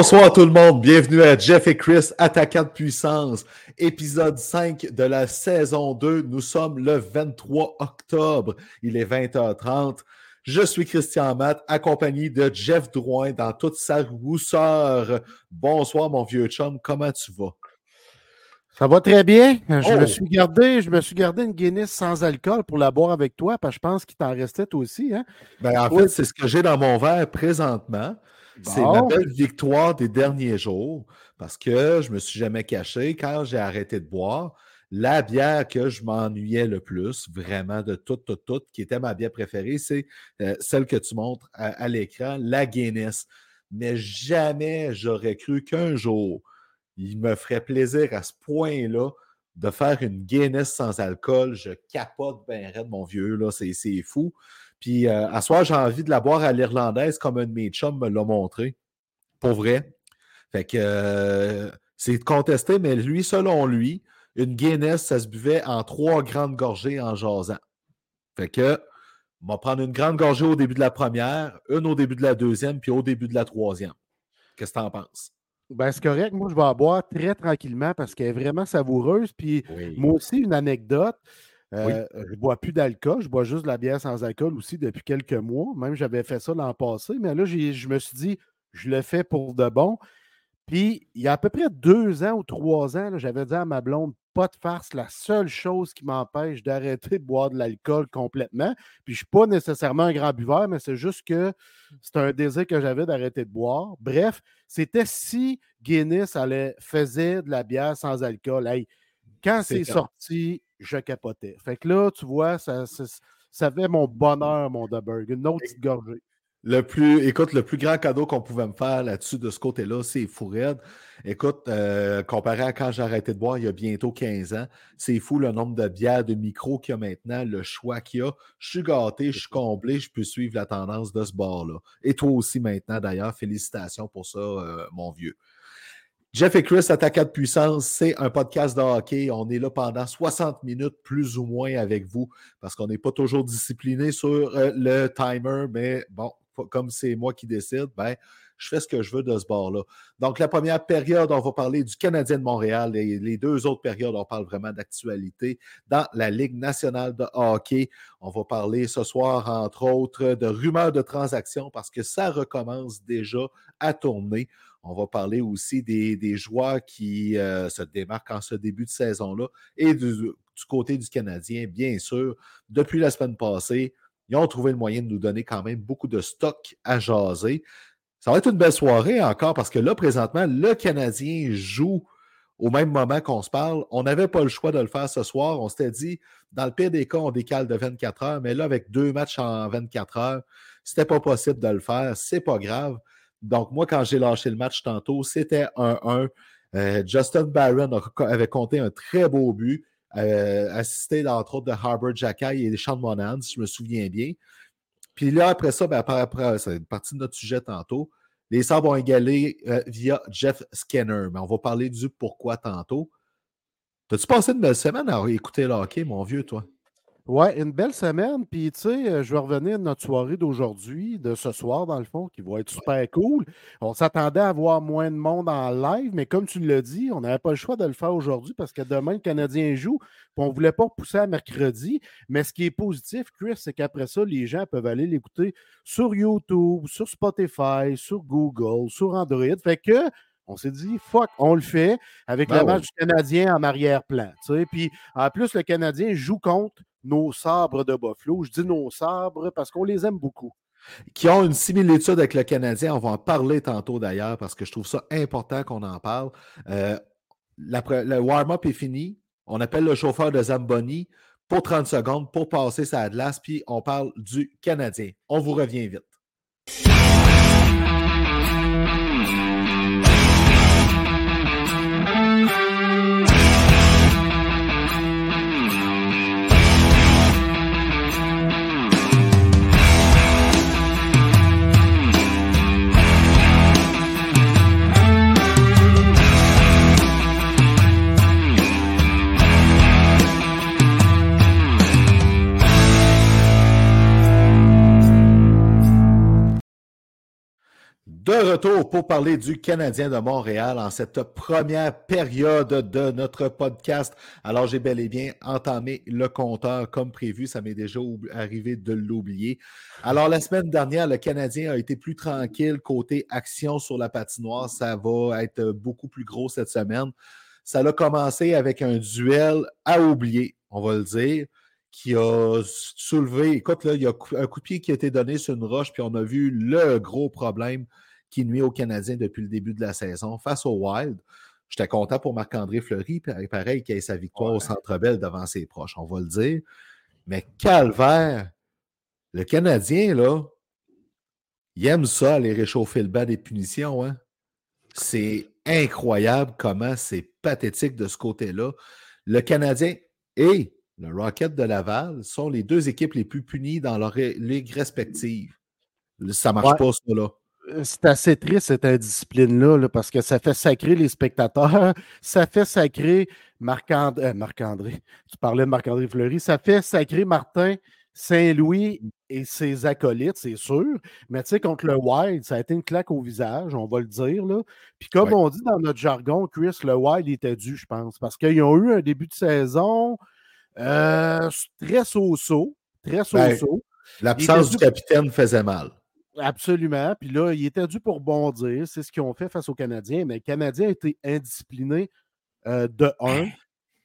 Bonsoir tout le monde, bienvenue à Jeff et Chris, attaquant de puissance, épisode 5 de la saison 2. Nous sommes le 23 octobre, il est 20h30. Je suis Christian Matt, accompagné de Jeff Drouin dans toute sa rousseur. Bonsoir mon vieux chum, comment tu vas? Ça va très bien. Je, me Oh! suis gardé, je me suis gardé une Guinness sans alcool pour la boire avec toi, parce que je pense qu'il t'en restait toi aussi. Hein? Ben, en Oui. fait, c'est ce que j'ai dans mon verre présentement. C'est ma belle victoire des derniers jours parce que je me suis jamais caché. Quand j'ai arrêté de boire, la bière que je m'ennuyais le plus, vraiment de toute, toute, toute, qui était ma bière préférée, c'est euh, celle que tu montres à, à l'écran, la Guinness. Mais jamais j'aurais cru qu'un jour, il me ferait plaisir à ce point-là de faire une Guinness sans alcool. Je capote bien raide, mon vieux, là, c'est c'est fou. Puis euh, à soir, j'ai envie de la boire à l'irlandaise comme un de mes chums me l'a montré. Pour vrai. Fait que euh, c'est contesté, mais lui, selon lui, une Guinness, ça se buvait en trois grandes gorgées en jasant. Fait que on va prendre une grande gorgée au début de la première, une au début de la deuxième, puis au début de la troisième. Qu'est-ce que tu en penses? Ben, c'est correct. Moi, je vais la boire très tranquillement parce qu'elle est vraiment savoureuse. Puis Oui. moi aussi, une anecdote. Euh, Je ne bois plus d'alcool, je bois juste de la bière sans alcool aussi depuis quelques mois. Même j'avais fait ça l'an passé, mais là, je me suis dit, je le fais pour de bon. Puis il y a à peu près deux ans ou trois ans, j'avais dit à ma blonde, pas de farce, la seule chose qui m'empêche d'arrêter de boire de l'alcool complètement. Puis je ne suis pas nécessairement un grand buveur, mais c'est juste que c'est un désir que j'avais d'arrêter de boire. Bref, c'était si Guinness allait, faisait de la bière sans alcool. Hey, quand C'est sorti, je capotais. Fait que là, tu vois, ça, ça, ça fait mon bonheur, mon Dubberg. Une autre petite gorgée. Le plus, écoute, le plus grand cadeau qu'on pouvait me faire là-dessus de ce côté-là, c'est fou raide. Écoute, euh, comparé à quand j'ai arrêté de boire il y a bientôt 15 ans, c'est fou le nombre de bières, de micros qu'il y a maintenant, le choix qu'il y a. Je suis gâté, je suis comblé, je peux suivre la tendance de ce bord-là. Et toi aussi maintenant, d'ailleurs, félicitations pour ça, euh, mon vieux. Jeff et Chris, Attaquant de puissance, c'est un podcast de hockey. On est là pendant 60 minutes, plus ou moins, avec vous, parce qu'on n'est pas toujours discipliné sur euh, le timer, mais bon, comme c'est moi qui décide, ben, je fais ce que je veux de ce bord-là. Donc, la première période, on va parler du Canadien de Montréal. Les deux autres périodes, on parle vraiment d'actualité dans la Ligue nationale de hockey. On va parler ce soir, entre autres, de rumeurs de transactions parce que ça recommence déjà à tourner. On va parler aussi des, des joueurs qui euh, se démarquent en ce début de saison-là et du, côté du Canadien, bien sûr. Depuis la semaine passée, ils ont trouvé le moyen de nous donner quand même beaucoup de stock à jaser. Ça va être une belle soirée encore parce que là, présentement, le Canadien joue au même moment qu'on se parle. On n'avait pas le choix de le faire ce soir. On s'était dit, dans le pire des cas, on décale de 24 heures, mais là, avec deux matchs en 24 heures, c'était pas possible de le faire. C'est pas grave. Donc, moi, quand j'ai lâché le match tantôt, c'était 1-1. Euh, Justin Barron avait compté un très beau but, euh, assisté entre autres de Harbour Jackay et Sean Monahan, si je me souviens bien. Puis là, après ça, ben, après, c'est une partie de notre sujet tantôt. Les Sabres ont égalé euh, via Jeff Skinner, mais on va parler du pourquoi tantôt. T'as-tu passé une belle semaine à écouter le hockey, mon vieux, toi? Ouais, une belle semaine. Puis, tu sais, euh, je vais revenir à notre soirée d'aujourd'hui, de ce soir, dans le fond, qui va être super cool. On s'attendait à avoir moins de monde en live, mais comme tu l'as dit, on n'avait pas le choix de le faire aujourd'hui parce que demain, le Canadien joue. Puis on ne voulait pas pousser à mercredi. Mais ce qui est positif, Chris, c'est qu'après ça, les gens peuvent aller l'écouter sur YouTube, sur Spotify, sur Google, sur Android. Fait que on s'est dit, fuck, on le fait avec Ben le match du Canadien en arrière-plan. tu sais. Puis en plus, le Canadien joue contre nos sabres de Buffalo. Je dis nos sabres parce qu'on les aime beaucoup. qui ont une similitude avec le Canadien. On va en parler tantôt d'ailleurs parce que je trouve ça important qu'on en parle. Euh, le warm-up est fini. On appelle le chauffeur de Zamboni pour 30 secondes pour passer sa glace, puis on parle du Canadien. On vous revient vite. De retour pour parler du Canadien de Montréal en cette première période de notre podcast. Alors, j'ai bel et bien entamé le compteur comme prévu. Ça m'est déjà arrivé de l'oublier. Alors, la semaine dernière, le Canadien a été plus tranquille côté action sur la patinoire. Ça va être beaucoup plus gros cette semaine. Ça a commencé avec un duel à oublier, on va le dire qui a soulevé. Écoute, là, il y a un coup de pied qui a été donné sur une roche, puis on a vu le gros problème qui nuit aux Canadiens depuis le début de la saison face au Wild. J'étais content pour Marc-André Fleury, pareil, qu'il ait sa victoire au Centre Bell devant ses proches, on va le dire. Mais calvaire, le Canadien, là, il aime ça, aller réchauffer le bas des punitions. Hein? C'est incroyable comment c'est pathétique de ce côté-là. Le Canadien et le Rocket de Laval sont les deux équipes les plus punies dans leur ligue respective. Ça ne marche Ouais. pas, ça, là. Euh, C'est assez triste cette indiscipline-là, là, parce que ça fait sacrer les spectateurs, ça fait sacrer Marc-André, euh, Marc-André, tu parlais de Marc-André Fleury, ça fait sacrer Martin Saint-Louis et ses acolytes, c'est sûr. Mais tu sais, contre le Wild, ça a été une claque au visage, on va le dire. Là. Puis comme Ouais. on dit dans notre jargon, Chris, le Wild était dû, je pense, parce qu'ils ont eu un début de saison euh, très so-so, très Ben. L'absence du capitaine faisait mal. Absolument. Puis là, il était dû pour bondir. C'est ce qu'ils ont fait face aux Canadiens. Mais le Canadien a été indiscipliné euh, de 1.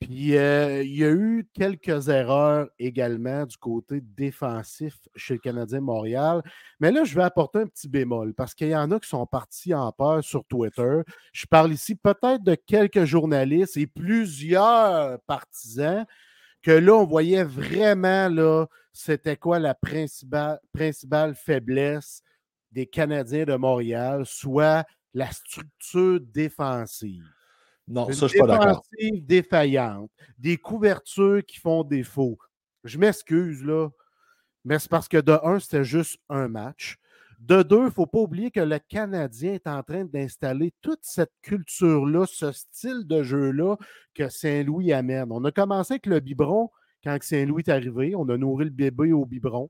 Puis euh, il y a eu quelques erreurs également du côté défensif chez le Canadien de Montréal. Mais là, je vais apporter un petit bémol parce qu'il y en a qui sont partis en peur sur Twitter. Je parle ici peut-être de quelques journalistes et plusieurs partisans que là, on voyait vraiment, là, c'était quoi la principale, principale faiblesse des Canadiens de Montréal, soit la structure défensive. Non, Une ça, je suis pas d'accord. défensive défaillante, des couvertures qui font défaut. Je m'excuse, là, mais c'est parce que de un, c'était juste un match. De deux, il ne faut pas oublier que le Canadien est en train d'installer toute cette culture-là, ce style de jeu-là que Saint-Louis amène. On a commencé avec le biberon quand Saint-Louis est arrivé. On a nourri le bébé au biberon.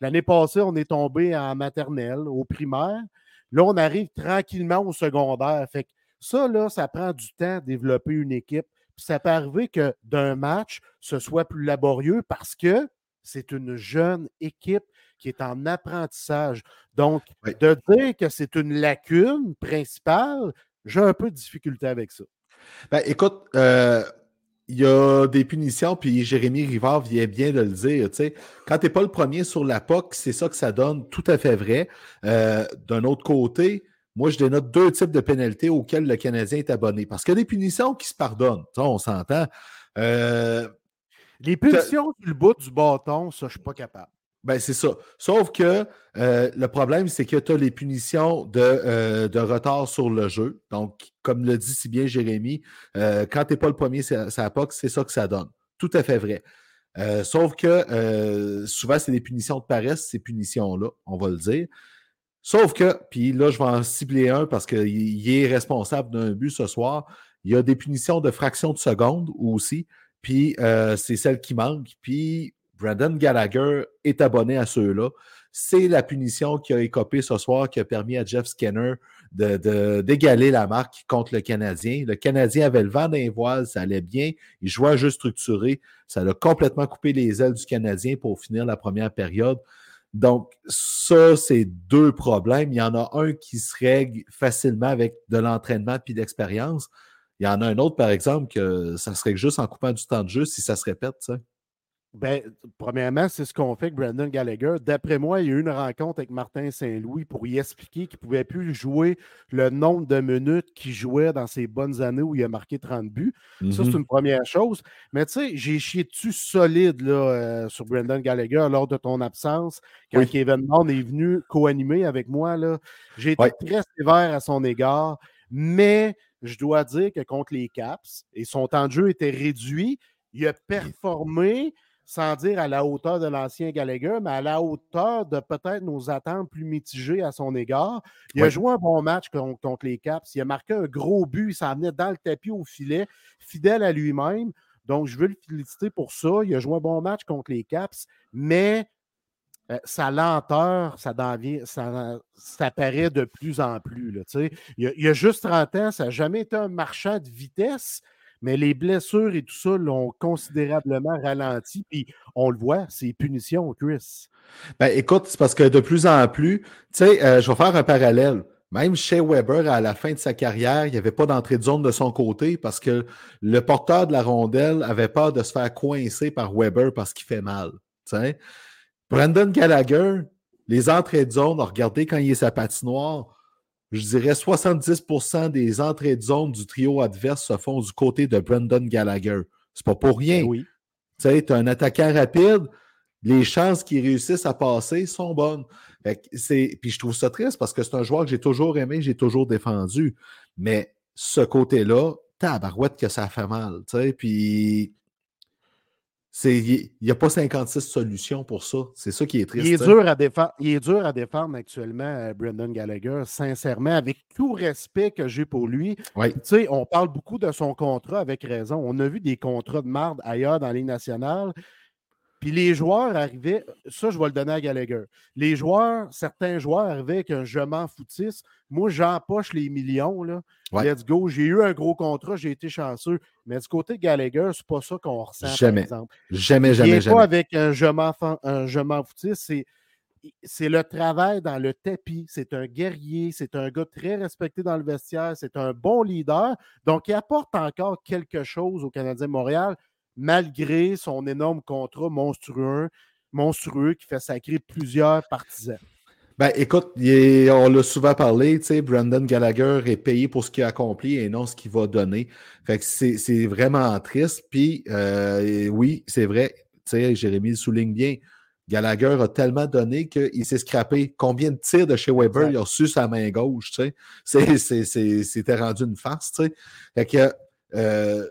L'année passée, on est tombé en maternelle, au primaire. Là, on arrive tranquillement au secondaire. Fait que ça, là, ça prend du temps à développer une équipe. Puis ça peut arriver que d'un match, ce soit plus laborieux parce que c'est une jeune équipe qui est en apprentissage. Donc, Oui. de dire que c'est une lacune principale, j'ai un peu de difficulté avec ça. Ben, écoute, euh, il y a des punitions, puis Jérémy Rivard vient bien de le dire. Quand tu n'es pas le premier sur la POC, c'est ça que ça donne, tout à fait vrai. Euh, D'un autre côté, moi, je dénote deux types de pénalités auxquelles le Canadien est abonné. Parce qu'il y a des punitions qui se pardonnent. Ça, on s'entend. Euh, Les punitions sur le bout du bâton, ça, je ne suis pas capable. Ben, c'est ça. Sauf que euh, le problème, c'est que tu as les punitions de, euh, de retard sur le jeu. Donc, comme le dit si bien Jérémy, euh, quand tu n'es pas le premier sur la POC, c'est ça que ça donne. Tout à fait vrai. Sauf que souvent, c'est des punitions de paresse, ces punitions-là, on va le dire. Sauf que, puis là, je vais en cibler un parce qu'il il est responsable d'un but ce soir. Il y a des punitions de fraction de seconde aussi. Puis c'est celle qui manque. Puis Brandon Gallagher est abonné à ceux-là. C'est la punition qui a écopé ce soir qui a permis à Jeff Skinner d'égaler la marque contre le Canadien. Le Canadien avait le vent d'un voile, ça allait bien. Il jouait un jeu structuré. Ça a complètement coupé les ailes du Canadien pour finir la première période. Donc, ça, c'est deux problèmes. Il y en a un qui se règle facilement avec de l'entraînement puis d'expérience. Il y en a un autre, par exemple, que ça serait juste en coupant du temps de jeu si ça se répète. Ça. Ben, premièrement, c'est ce qu'on fait avec Brandon Gallagher. D'après moi, il y a eu une rencontre avec Martin Saint-Louis pour y expliquer qu'il ne pouvait plus jouer le nombre de minutes qu'il jouait dans ses bonnes années où il a marqué 30 buts. Ça, c'est Mhm. une première chose. Mais tu sais, j'ai chié dessus solide là, euh, sur Brandon Gallagher lors de ton absence. Quand Oui. Kevin Bond est venu co-animer avec moi, là, j'ai été très sévère à son égard. Mais je dois dire que contre les Caps, et son temps de jeu était réduit, il a performé sans dire à la hauteur de l'ancien Gallagher, mais à la hauteur de peut-être nos attentes plus mitigées à son égard. Il a joué un bon match con- contre les Caps. Il a marqué un gros but. Il s'en venait dans le tapis au filet, fidèle à lui-même. Donc, je veux le féliciter pour ça. Il a joué un bon match contre les Caps, mais euh, sa lenteur, ça, devient- ça, ça paraît de plus en plus. Là, il, a, il a juste 30 ans, ça n'a jamais été un marchand de vitesse, mais les blessures et tout ça l'ont considérablement ralenti. Puis on le voit, c'est punition, Chris. Ben, écoute, c'est parce que de plus en plus, tu sais, euh, je vais faire un parallèle. Même chez Weber, à la fin de sa carrière, il n'y avait pas d'entrée de zone de son côté parce que le porteur de la rondelle avait peur de se faire coincer par Weber parce qu'il fait mal. Brandon Gallagher, les entrées de zone, regardez quand il est sa patinoire, je dirais 70% des entrées de zone du trio adverse se font du côté de Brandon Gallagher. C'est pas pour rien. Ben oui. Tu sais, un attaquant rapide, les chances qu'il réussisse à passer sont bonnes. C'est- Puis je trouve ça triste parce que c'est un joueur que j'ai toujours aimé, j'ai toujours défendu. Mais ce côté-là, tabarouette que ça fait mal. tu sais. Puis il n'y a pas 56 solutions pour ça. C'est ça qui est triste. Il est, sais. dur à défendre, il est dur à défendre actuellement, euh, Brendan Gallagher, sincèrement, avec tout respect que j'ai pour lui. Ouais. Tu sais, on parle beaucoup de son contrat avec raison. On a vu des contrats de marde ailleurs dans les nationales. Puis les joueurs arrivaient, ça je vais le donner à Gallagher. Les joueurs, certains joueurs arrivaient avec un je m'en foutisse. Moi, j'empoche les millions. Là. Ouais. Let's go. J'ai eu un gros contrat, j'ai été chanceux. Mais du côté de Gallagher, c'est pas ça qu'on ressent, Jamais. par. Jamais, Il jamais, jamais. pas avec un je m'en un je m'en foutisse, c'est c'est le travail dans le tapis. C'est un guerrier, c'est un gars très respecté dans le vestiaire, c'est un bon leader. Donc, il apporte encore quelque chose au Canadien Montréal, malgré son énorme contrat monstrueux, monstrueux qui fait sacrer plusieurs partisans. Ben, écoute, est- on l'a souvent parlé, tu sais, Brandon Gallagher est payé pour ce qu'il a accompli et non ce qu'il va donner. Fait que c'est vraiment triste. Puis, euh, oui, c'est vrai, tu sais, Jérémy le souligne bien. Gallagher a tellement donné qu'il s'est scrappé. Combien de tirs de chez Weber il a reçu sa main gauche, tu sais? C'est- c'est- c'est- C'était rendu une farce, tu sais. Fait que, euh,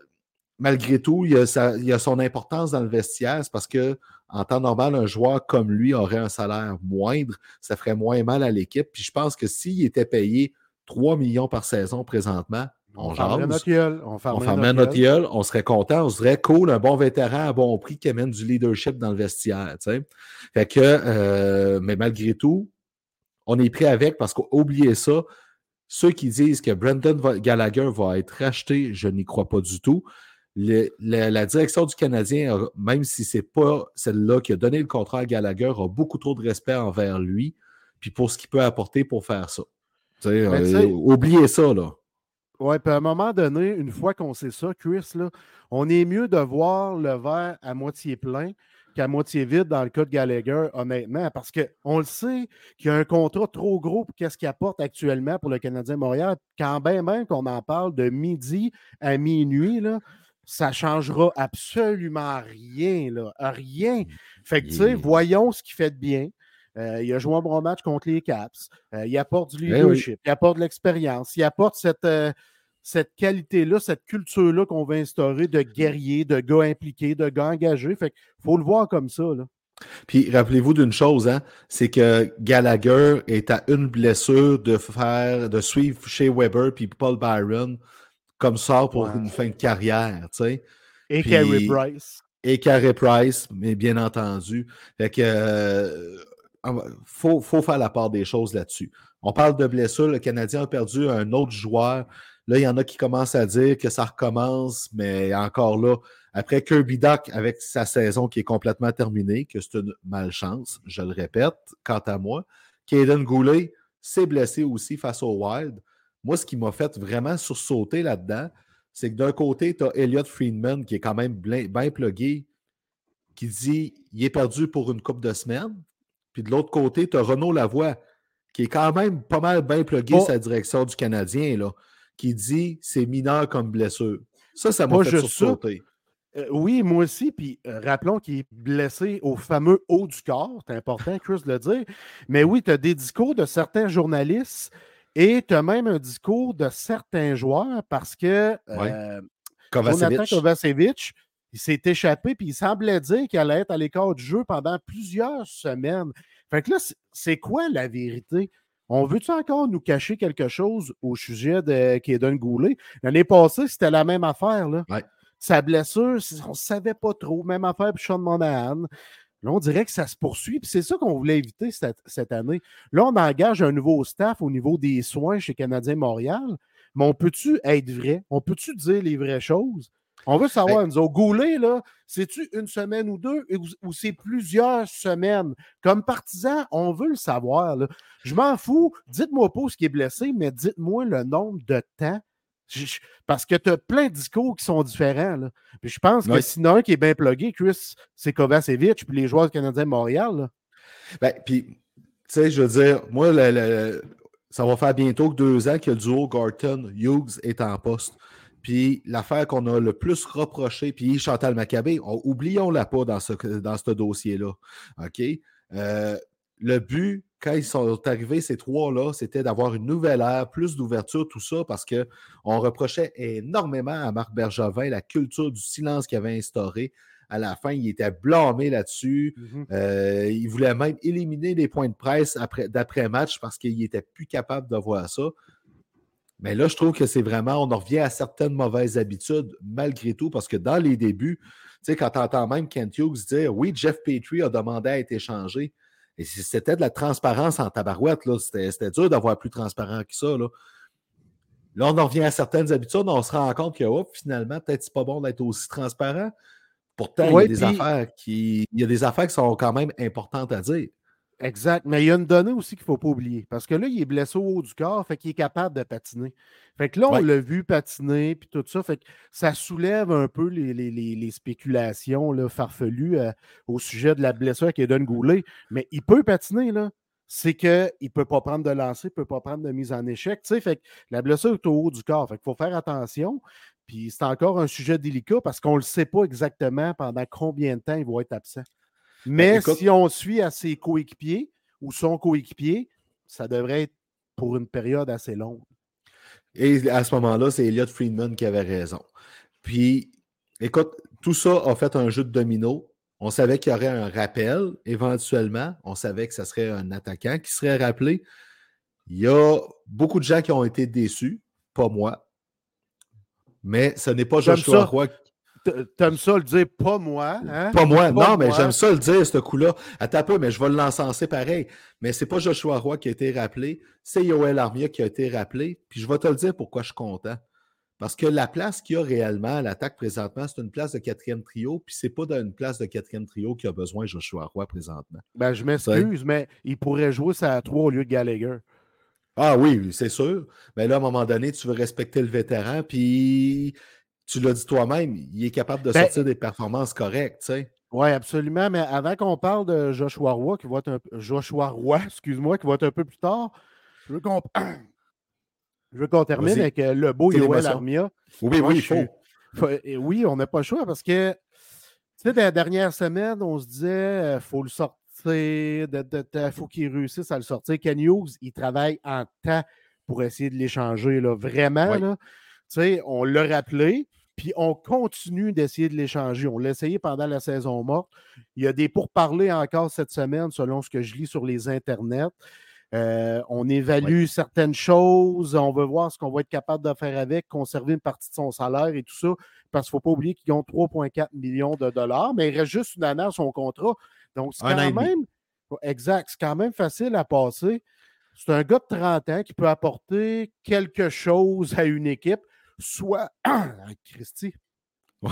malgré tout, il a, sa- il a son importance dans le vestiaire. C'est parce que, en temps normal, un joueur comme lui aurait un salaire moindre. Ça ferait moins mal à l'équipe. Puis je pense que s'il était payé 3 millions par saison présentement, on, jase. notre gueule. On On fermerait notre gueule. on serait content, on serait cool, un bon vétéran à bon prix qui amène du leadership dans le vestiaire. tu sais. Fait que, euh, mais malgré tout, on est pris avec parce qu'oubliez ça, ceux qui disent que Brendan Gallagher va être racheté, je n'y crois pas du tout. Le- la, la direction du Canadien, même si c'est pas celle-là qui a donné le contrat à Gallagher, a beaucoup trop de respect envers lui, puis pour ce qu'il peut apporter pour faire ça. Ben, euh, oubliez ça, là. Oui, puis à un moment donné, une fois qu'on sait ça, Chris, là, on est mieux de voir le verre à moitié plein qu'à moitié vide dans le cas de Gallagher, honnêtement, parce qu'on le sait qu'il y a un contrat trop gros pour qu'est-ce qu'il apporte actuellement pour le Canadien Montréal. Quand bien même qu'on en parle de midi à minuit, là, ça ne changera absolument rien. Là, rien. Fait que, tu sais, voyons ce qu'il fait de bien. Euh, il a joué un bon match contre les Caps. Euh, il apporte du oui. leadership, il apporte de l'expérience, il apporte cette, euh, cette qualité-là, cette culture-là qu'on veut instaurer de guerrier, de gars impliqués, de gars engagés. Fait qu'il faut le voir comme ça. Là. Puis rappelez-vous d'une chose, hein, c'est que Gallagher est à une blessure de faire, de suivre chez Weber puis Paul Byron comme sort pour Ouais. une fin de carrière, tu sais. Et Puis- Carey Price. et Carey Price, mais bien entendu. Fait que euh, faut, faut, faire la part des choses là-dessus. On parle de blessure. Le Canadien a perdu un autre joueur. Là, il y en a qui commencent à dire que ça recommence, mais encore là, après Kirby Duck avec sa saison qui est complètement terminée, que c'est une malchance, je le répète, quant à moi. Caden Goulet s'est blessé aussi face au Wild. Moi, ce qui m'a fait vraiment sursauter là-dedans, c'est que d'un côté, tu as Elliot Friedman qui est quand même bien plugué, qui dit il est perdu pour une coupe de semaines. Puis de l'autre côté, tu as Renaud Lavoie qui est quand même pas mal bien plugué sa direction du Canadien, là, qui dit c'est mineur comme blessure. Ça, ça m'a fait sursauter. Euh, oui, moi aussi. Puis euh, rappelons qu'il est blessé au fameux haut du corps. C'est important, Chris, de le dire. Mais oui, tu as des discours de certains journalistes et tu as même un discours de certains joueurs parce que euh, Kovacevic. Kovacevic, il s'est échappé puis il semblait dire qu'il allait être à l'écart du jeu pendant plusieurs semaines. Fait que là, c'est quoi la vérité? On veut-tu encore nous cacher quelque chose au sujet de Kaden Goulet? L'année passée, c'était la même affaire. Là. Sa blessure, on ne savait pas trop. Même affaire pour Sean Monahan. Là, on dirait que ça se poursuit. c'est ça qu'on voulait éviter cette, année. Là, on engage un nouveau staff au niveau des soins chez Canadien Montréal. Mais on peut-tu être vrai? On peut-tu dire les vraies choses? On veut savoir, ben nous au Goulet, là, c'est-tu une semaine ou deux ou, c'est plusieurs semaines? Comme partisan, on veut le savoir. Je m'en fous. Dites-moi pas ce qui est blessé, mais dites-moi le nombre de temps. Parce que tu as plein de discours qui sont différents. Là. Puis je pense que sinon un qui est bien plugué, Chris, c'est Kovacevic, puis les joueurs du Canadien Montréal. Ben, puis, tu sais, je veux dire, moi, ça va faire bientôt que deux ans que le duo Garton-Hughes est en poste. Puis l'affaire qu'on a le plus reproché, puis Chantal Maccabé, oublions-la pas dans ce, dans ce dossier-là. OK? Euh, le but, quand ils sont arrivés, ces trois-là, c'était d'avoir une nouvelle ère, plus d'ouverture, tout ça, parce qu'on reprochait énormément à Marc Bergevin la culture du silence qu'il avait instauré. À la fin, il était blâmé là-dessus. Mm-hmm. Euh, il voulait même éliminer les points de presse d'après-match parce qu'il n'était plus capable de voir ça. Mais là, je trouve que c'est vraiment, on en revient à certaines mauvaises habitudes, malgré tout, parce que dans les débuts, tu sais, quand tu entends même Kent Hughes dire Oui, Jeff Petrie a demandé à être échangé. Et c'était de la transparence en tabarouette, là. C'était dur d'avoir plus transparent que ça. Là. là, on en revient à certaines habitudes, on se rend compte que oh, finalement, peut-être c'est pas bon d'être aussi transparent. Pourtant, il, y a des affaires qui, il y a des affaires qui sont quand même importantes à dire. Exact. Mais il y a une donnée aussi qu'il ne faut pas oublier. Parce que là, il est blessé au haut du corps, fait qu'il est capable de patiner. Fait que là, on l'a vu patiner, puis tout ça. Fait que ça soulève un peu les, spéculations là, farfelues euh, au sujet de la blessure qui est d'un Goulet. Mais il peut patiner, là. C'est qu'il ne peut pas prendre de lancer, il ne peut pas prendre de mise en échec. Fait que la blessure est au haut du corps. Fait qu'il faut faire attention. Puis c'est encore un sujet délicat parce qu'on ne le sait pas exactement pendant combien de temps il va être absent. Ben, Mais si on suit à ses coéquipiers ou son coéquipier, ça devrait être pour une période assez longue. Et à ce moment-là, c'est Elliot Friedman qui avait raison. Puis, écoute, tout ça a fait un jeu de domino. On savait qu'il y aurait un rappel éventuellement. On savait que ce serait un attaquant qui serait rappelé. Il y a beaucoup de gens qui ont été déçus, pas moi. Mais ce n'est pas Joshua Roy T'aimes ça le dire, pas moi. Hein? Pas moi, non, mais j'aime ça le dire, ce coup-là. Attends un peu, mais je vais l'encenser pareil. Mais c'est pas Joshua Roy qui a été rappelé, c'est Yoel Armia qui a été rappelé. Puis je vais te le dire pourquoi je suis content. Parce que la place qu'il y a réellement à l'attaque présentement, c'est une place de quatrième trio, puis c'est pas d'une place de quatrième trio qui a besoin Joshua Roy présentement. Ben, je m'excuse, mais il pourrait jouer ça à trois au lieu de Gallagher. Ah oui, c'est sûr. Mais là, à un moment donné, tu veux respecter le vétéran, puis tu l'as dit toi-même, il est capable de ben sortir des performances correctes, tu sais. Oui, absolument. Mais avant qu'on parle de Joshua Roy, qui va être un Joshua Roy, excuse-moi, qui va être un peu plus tard, je veux qu'on je qu'on termine avec euh, le beau Yoel Armia. Oui, oui, il faut. Oui, on n'a pas le choix parce que, tu sais, la dernière semaine, on se disait, il euh, faut le sortir, il faut qu'il réussisse à le sortir. Ken Hughes, il travaille en temps pour essayer de l'échanger, vraiment. Là, on l'a rappelé, puis on continue d'essayer de l'échanger. On l'a essayé pendant la saison morte. Il y a des pourparlers encore cette semaine, selon ce que je lis sur les internets. Euh, on évalue certaines choses, on veut voir ce qu'on va être capable de faire avec, conserver une partie de son salaire et tout ça, parce qu'il ne faut pas oublier qu'il gagne 3,4 millions de dollars, mais il reste juste une année à son contrat. Donc, c'est quand même. Exact, c'est quand même facile à passer. C'est un gars de 30 ans qui peut apporter quelque chose à une équipe, soit. Christy. Oui.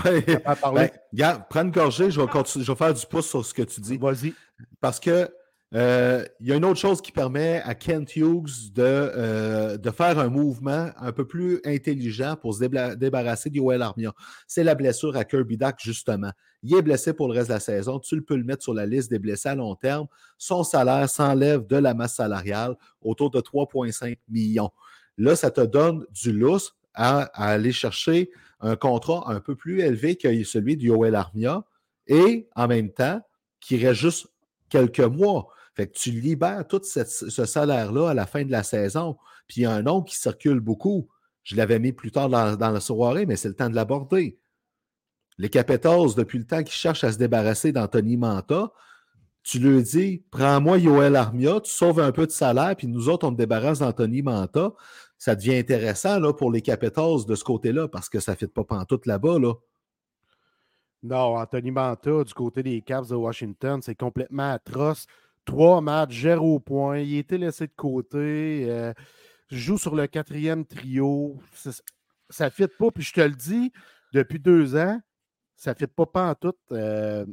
Ben, prends une gorgée, je vais, je vais faire du pouce sur ce que tu dis. Vas-y. Parce que euh, il y a une autre chose qui permet à Kent Hughes de, euh, de faire un mouvement un peu plus intelligent pour se débarrasser d'Yoel Armia. C'est la blessure à Kirby Duck, justement. Il est blessé pour le reste de la saison. Tu le peux le mettre sur la liste des blessés à long terme. Son salaire s'enlève de la masse salariale autour de 3,5 millions. Là, ça te donne du lousse à, aller chercher un contrat un peu plus élevé que celui de Yoel Armia et en même temps, qui reste juste quelques mois. Fait que tu libères tout ce salaire-là à la fin de la saison. Puis il y a un nom qui circule beaucoup. Je l'avais mis plus tard dans, la soirée, mais c'est le temps de l'aborder. Les Capitals, depuis le temps qu'ils cherchent à se débarrasser d'Anthony Manta, tu leur dis prends-moi Yoel Armia, tu sauves un peu de salaire, puis nous autres, on te débarrasse d'Anthony Manta. Ça devient intéressant là, pour les Capitals de ce côté-là, parce que ça ne fait pas pantoute là-bas. Là. Non, Anthony Manta, du côté des Caps de Washington, c'est complètement atroce. Trois matchs, zéro point. Il été laissé de côté. Euh, joue sur le quatrième trio. Ça ne fit pas. Puis je te le dis, depuis deux ans, ça ne fit pas, tout. Euh,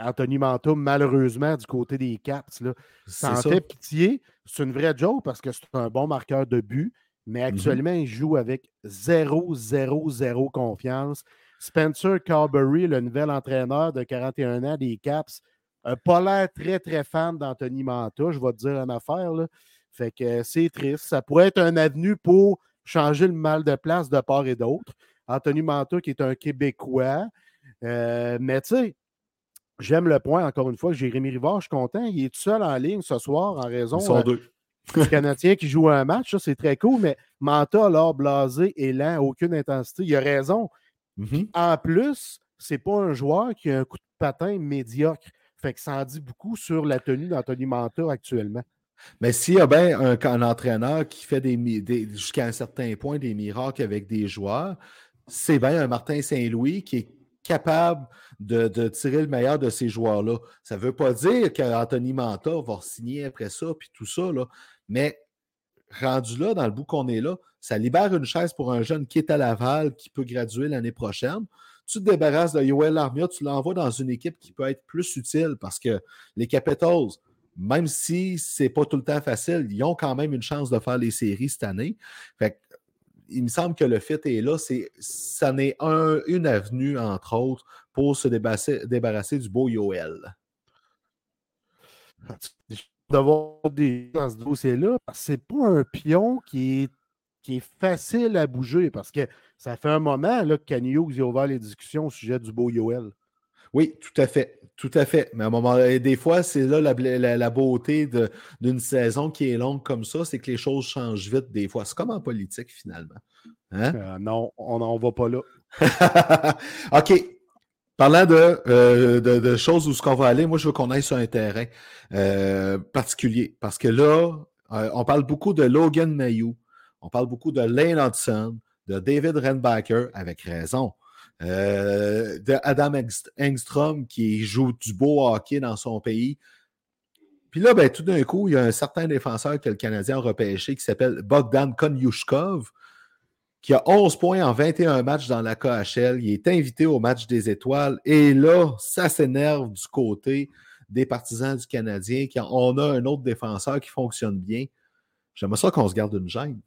Anthony Manta, malheureusement, du côté des Caps. Là. Ça en fait pitié. C'est une vraie joke parce que c'est un bon marqueur de but. Mais mm-hmm. actuellement, il joue avec 0-0-0 confiance. Spencer Carberry, le nouvel entraîneur de 41 ans des Caps, pas l'air très, très fan d'Anthony Manta, je vais te dire une affaire. Là. Fait que c'est triste. Ça pourrait être un avenue pour changer le mal de place de part et d'autre. Anthony Manta, qui est un Québécois. Euh, mais tu sais, j'aime le point, encore une fois, Jérémy Rivard, je suis content. Il est tout seul en ligne ce soir en raison Ils deux. du Canadien qui joue un match. Ça, c'est très cool. Mais Manta, alors, blasé lent, aucune intensité. Il a raison. Mm-hmm. En plus, c'est pas un joueur qui a un coup de patin médiocre. Fait que ça en dit beaucoup sur la tenue d'Anthony Manta actuellement. Mais s'il y a bien un, entraîneur qui fait des, jusqu'à un certain point des miracles avec des joueurs, c'est bien un Martin Saint-Louis qui est capable de, tirer le meilleur de ces joueurs-là. Ça ne veut pas dire qu'Anthony Manta va signer après ça, puis tout ça, mais rendu là, dans le bout qu'on est là, ça libère une chaise pour un jeune qui est à Laval, qui peut graduer l'année prochaine tu te débarrasses de Yoel Armia, tu l'envoies dans une équipe qui peut être plus utile parce que les Capitals, même si ce n'est pas tout le temps facile, ils ont quand même une chance de faire les séries cette année. Fait il me semble que le fit est là. C'est, ça n'est un, une avenue, entre autres, pour se débarrasser, débarrasser du beau Yoel. D'avoir des dans ce dossier-là, c'est pas un pion qui est qui est facile à bouger parce que ça fait un moment là, que Kenny a ouvert les discussions au sujet du beau Yoel. Oui, tout à fait. Tout à fait. Mais à un moment des fois, c'est là la, beauté d'une saison qui est longue comme ça, c'est que les choses changent vite des fois. C'est comme en politique, finalement. Hein? Euh, non, on n'en va pas là. OK. Parlant de, euh, de, choses où ce qu'on va aller, moi, je veux qu'on aille sur un terrain euh, particulier. Parce que là, on parle beaucoup de Logan Mayou. On parle beaucoup de Lane Hudson, de David Renbacker, avec raison. Euh, de Adam Engstrom qui joue du beau hockey dans son pays. Puis là, ben, tout d'un coup, il y a un certain défenseur que le Canadien a repêché qui s'appelle Bogdan Konyushkov, qui a 11 points en 21 matchs dans la KHL. Il est invité au match des étoiles. Et là, ça s'énerve du côté des partisans du Canadien. On a un autre défenseur qui fonctionne bien. J'aimerais ça qu'on se garde une gêne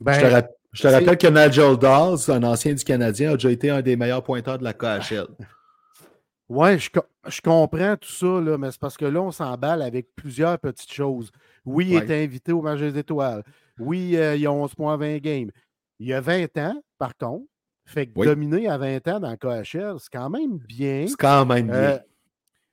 je te, ben, rappelle que Nigel Dawes, un ancien du Canadien, a déjà été un des meilleurs pointeurs de la KHL. Oui, je, comprends tout ça, là, mais c'est parce que là, on s'emballe avec plusieurs petites choses. Oui, il est invité au match des étoiles. Oui, euh, il a 11 points à 20 games. Il y a 20 ans, par contre. Fait que dominer à 20 ans dans le KHL, c'est quand même bien. C'est quand même bien. Euh,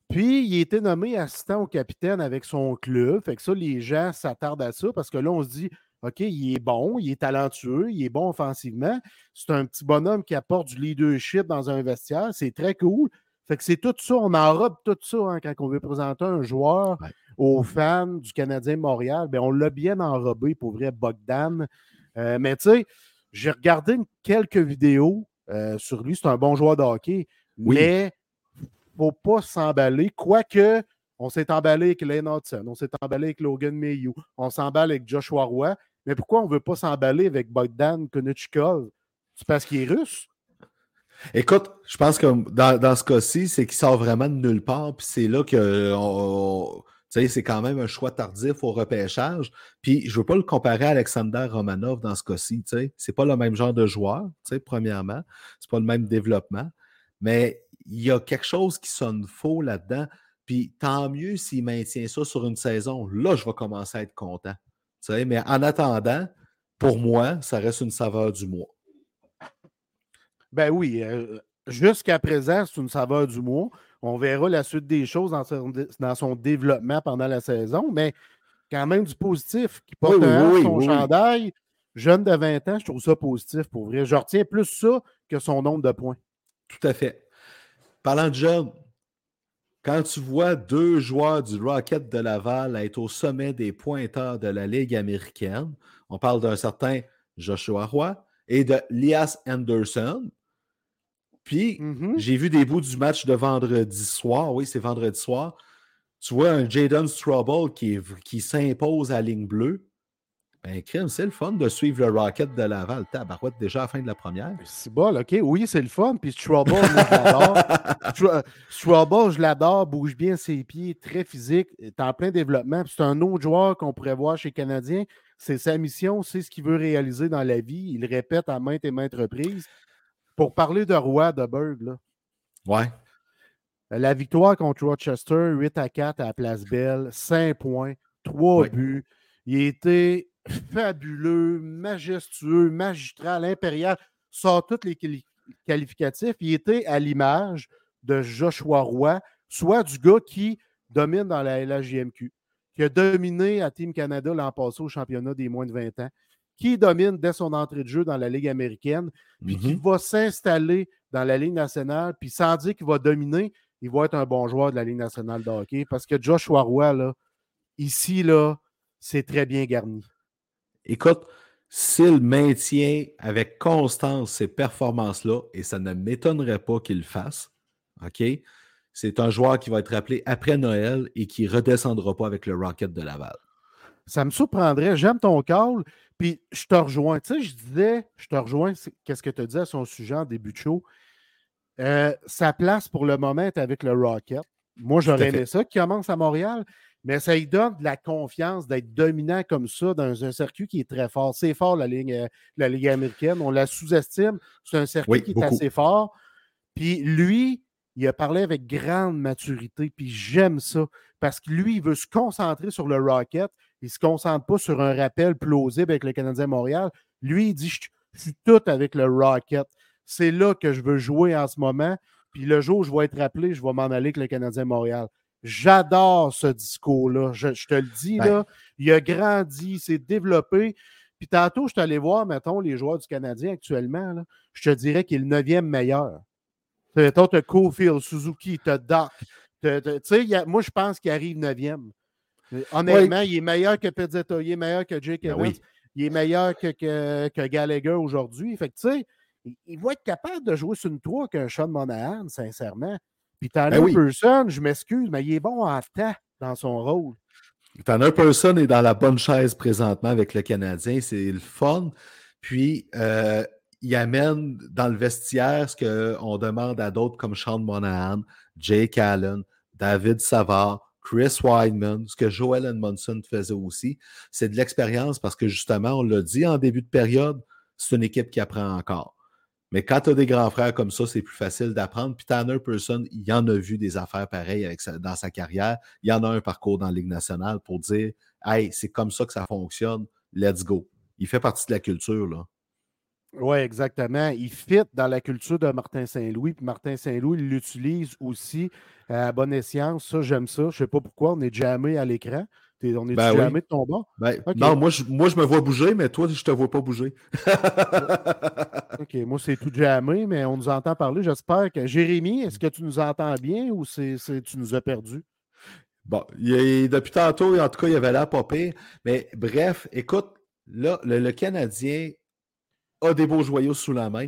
puis, il a été nommé assistant au capitaine avec son club. Fait que ça, les gens s'attardent à ça parce que là, on se dit OK, il est bon, il est talentueux, il est bon offensivement. C'est un petit bonhomme qui apporte du leadership dans un vestiaire. C'est très cool. Fait que c'est tout ça, on enrobe tout ça hein, quand on veut présenter un joueur aux fans du Canadien Montréal, ben, on l'a bien enrobé pour vrai, Bogdan. Euh, mais tu sais, j'ai regardé quelques vidéos euh, sur lui. C'est un bon joueur de hockey, mais il ne faut pas s'emballer. Quoique, on s'est emballé avec Lane Hudson, on s'est emballé avec Logan Mayhew, on s'emballe avec Joshua Roy. Mais pourquoi on ne veut pas s'emballer avec Bogdan Konechikov? C'est parce qu'il est russe? Écoute, je pense que dans, ce cas-ci, c'est qu'il sort vraiment de nulle part. Puis c'est là que c'est quand même un choix tardif au repêchage. Puis je ne veux pas le comparer à Alexander Romanov dans ce cas-ci. Ce n'est pas le même genre de joueur, premièrement. Ce n'est pas le même développement. Mais il y a quelque chose qui sonne faux là-dedans. Puis tant mieux s'il maintient ça sur une saison. Là, je vais commencer à être content. Mais en attendant, pour moi, ça reste une saveur du mois. Ben oui, euh, jusqu'à présent, c'est une saveur du mois. On verra la suite des choses dans son, développement pendant la saison, mais quand même du positif. Qui porte son chandail, jeune de 20 ans, je trouve ça positif pour vrai. Je retiens plus ça que son nombre de points. Tout à fait. Parlant de jeune, quand tu vois deux joueurs du Rocket de Laval être au sommet des pointeurs de la Ligue américaine, on parle d'un certain Joshua Roy et de Lias Anderson, puis, mmh j'ai vu des bouts du match de vendredi soir. Oui, c'est vendredi soir. Tu vois un Jaden Strouble qui, qui s'impose à ligne bleue. Ben, crime, c'est le fun de suivre le Rocket de Laval. Tabarouette, déjà à la fin de la première. C'est bon, OK. Oui, c'est le fun. Puis Strouble, moi, je l'adore. Strouble, je l'adore. Bouge bien ses pieds, très physique. Est en plein développement. c'est un autre joueur qu'on pourrait voir chez Canadien. C'est sa mission, c'est ce qu'il veut réaliser dans la vie. Il le répète à maintes et maintes reprises. Pour parler de Roi de Berg, là. Ouais. La victoire contre Rochester, 8 à 4 à la Place Belle, 5 points, 3 buts. Il était fabuleux, majestueux, magistral, impérial, sort tous les qualificatifs. Il était à l'image de Joshua Roy, soit du gars qui domine dans la LHJMQ, qui a dominé à Team Canada l'an passé au championnat des moins de 20 ans, qui domine dès son entrée de jeu dans la Ligue américaine, puis qui mhm. va s'installer dans la Ligue nationale, puis sans dire qu'il va dominer, il va être un bon joueur de la Ligue nationale de hockey. Parce que Joshua Roy, là, ici, là, c'est très bien garni. Écoute, s'il maintient avec constance ces performances-là, et ça ne m'étonnerait pas qu'il le fasse, OK? C'est un joueur qui va être appelé après Noël et qui ne redescendra pas avec le Rocket de Laval. Ça me surprendrait. J'aime ton call. Puis je te rejoins. Tu sais, je disais, je te rejoins, qu'est-ce que tu as dit à son sujet en début de show? Euh, sa place pour le moment est avec le Rocket. Moi, j'aurais aimé ça qui commence à Montréal, mais ça lui donne de la confiance d'être dominant comme ça dans un circuit qui est très fort. C'est fort, la Ligue, euh, la Ligue américaine. On la sous-estime. C'est un circuit qui est assez fort. Puis lui, il a parlé avec grande maturité, puis j'aime ça, parce que lui, il veut se concentrer sur le Rocket, il ne se concentre pas sur un rappel plausible avec le Canadien Montréal. Lui, il dit Je, suis tout avec le Rocket. C'est là que je veux jouer en ce moment. Puis le jour où je vais être rappelé, je vais m'en aller avec le Canadien Montréal. J'adore ce discours-là. Je, te le dis, là, il a grandi, il s'est développé. Puis tantôt, je suis allé voir, mettons, les joueurs du Canadien actuellement. je te dirais qu'il est le neuvième meilleur. Mettons, tu as Cofield, Suzuki, tu as Doc. moi, je pense qu'il arrive neuvième. Honnêtement, il est meilleur que Pezzetta, il est meilleur que Jake ben Evans, il est meilleur que, que, Gallagher aujourd'hui. Fait que, tu sais, il, va être capable de jouer sur une 3 qu'un Sean Monahan, sincèrement. Puis Tanner ben Person, je m'excuse, mais il est bon en temps dans son rôle. Tanner Person est dans la bonne chaise présentement avec le Canadien. C'est le fun. Puis, euh, il amène dans le vestiaire ce qu'on demande à d'autres comme Sean Monahan, Jake Allen, David Savard, Chris Weidman, ce que Joel Edmondson faisait aussi, c'est de l'expérience parce que justement, on l'a dit en début de période, c'est une équipe qui apprend encore. Mais quand tu as des grands frères comme ça, c'est plus facile d'apprendre. Puis Tanner Person, il en a vu des affaires pareilles avec dans sa carrière. Il y en a un parcours dans la Ligue nationale pour dire Hey, c'est comme ça que ça fonctionne, let's go. Il fait partie de la culture, là. Oui, exactement. Il fit dans la culture de Martin Saint-Louis. Puis Martin Saint-Louis, il l'utilise aussi à bonne escience. Ça, j'aime ça. Je ne sais pas pourquoi. On est jamais à l'écran. On est ben jamais de ton bas. Ben, non, moi je, moi, je me vois bouger, mais toi, je ne te vois pas bouger. OK, moi, c'est tout jamais, mais on nous entend parler. J'espère que. Jérémy, est-ce que tu nous entends bien ou c'est, tu nous as perdus? Bon, depuis tantôt, en tout cas, il avait l'air pas pire. Mais bref, écoute, là, le, Canadien a des beaux joyaux sous la main.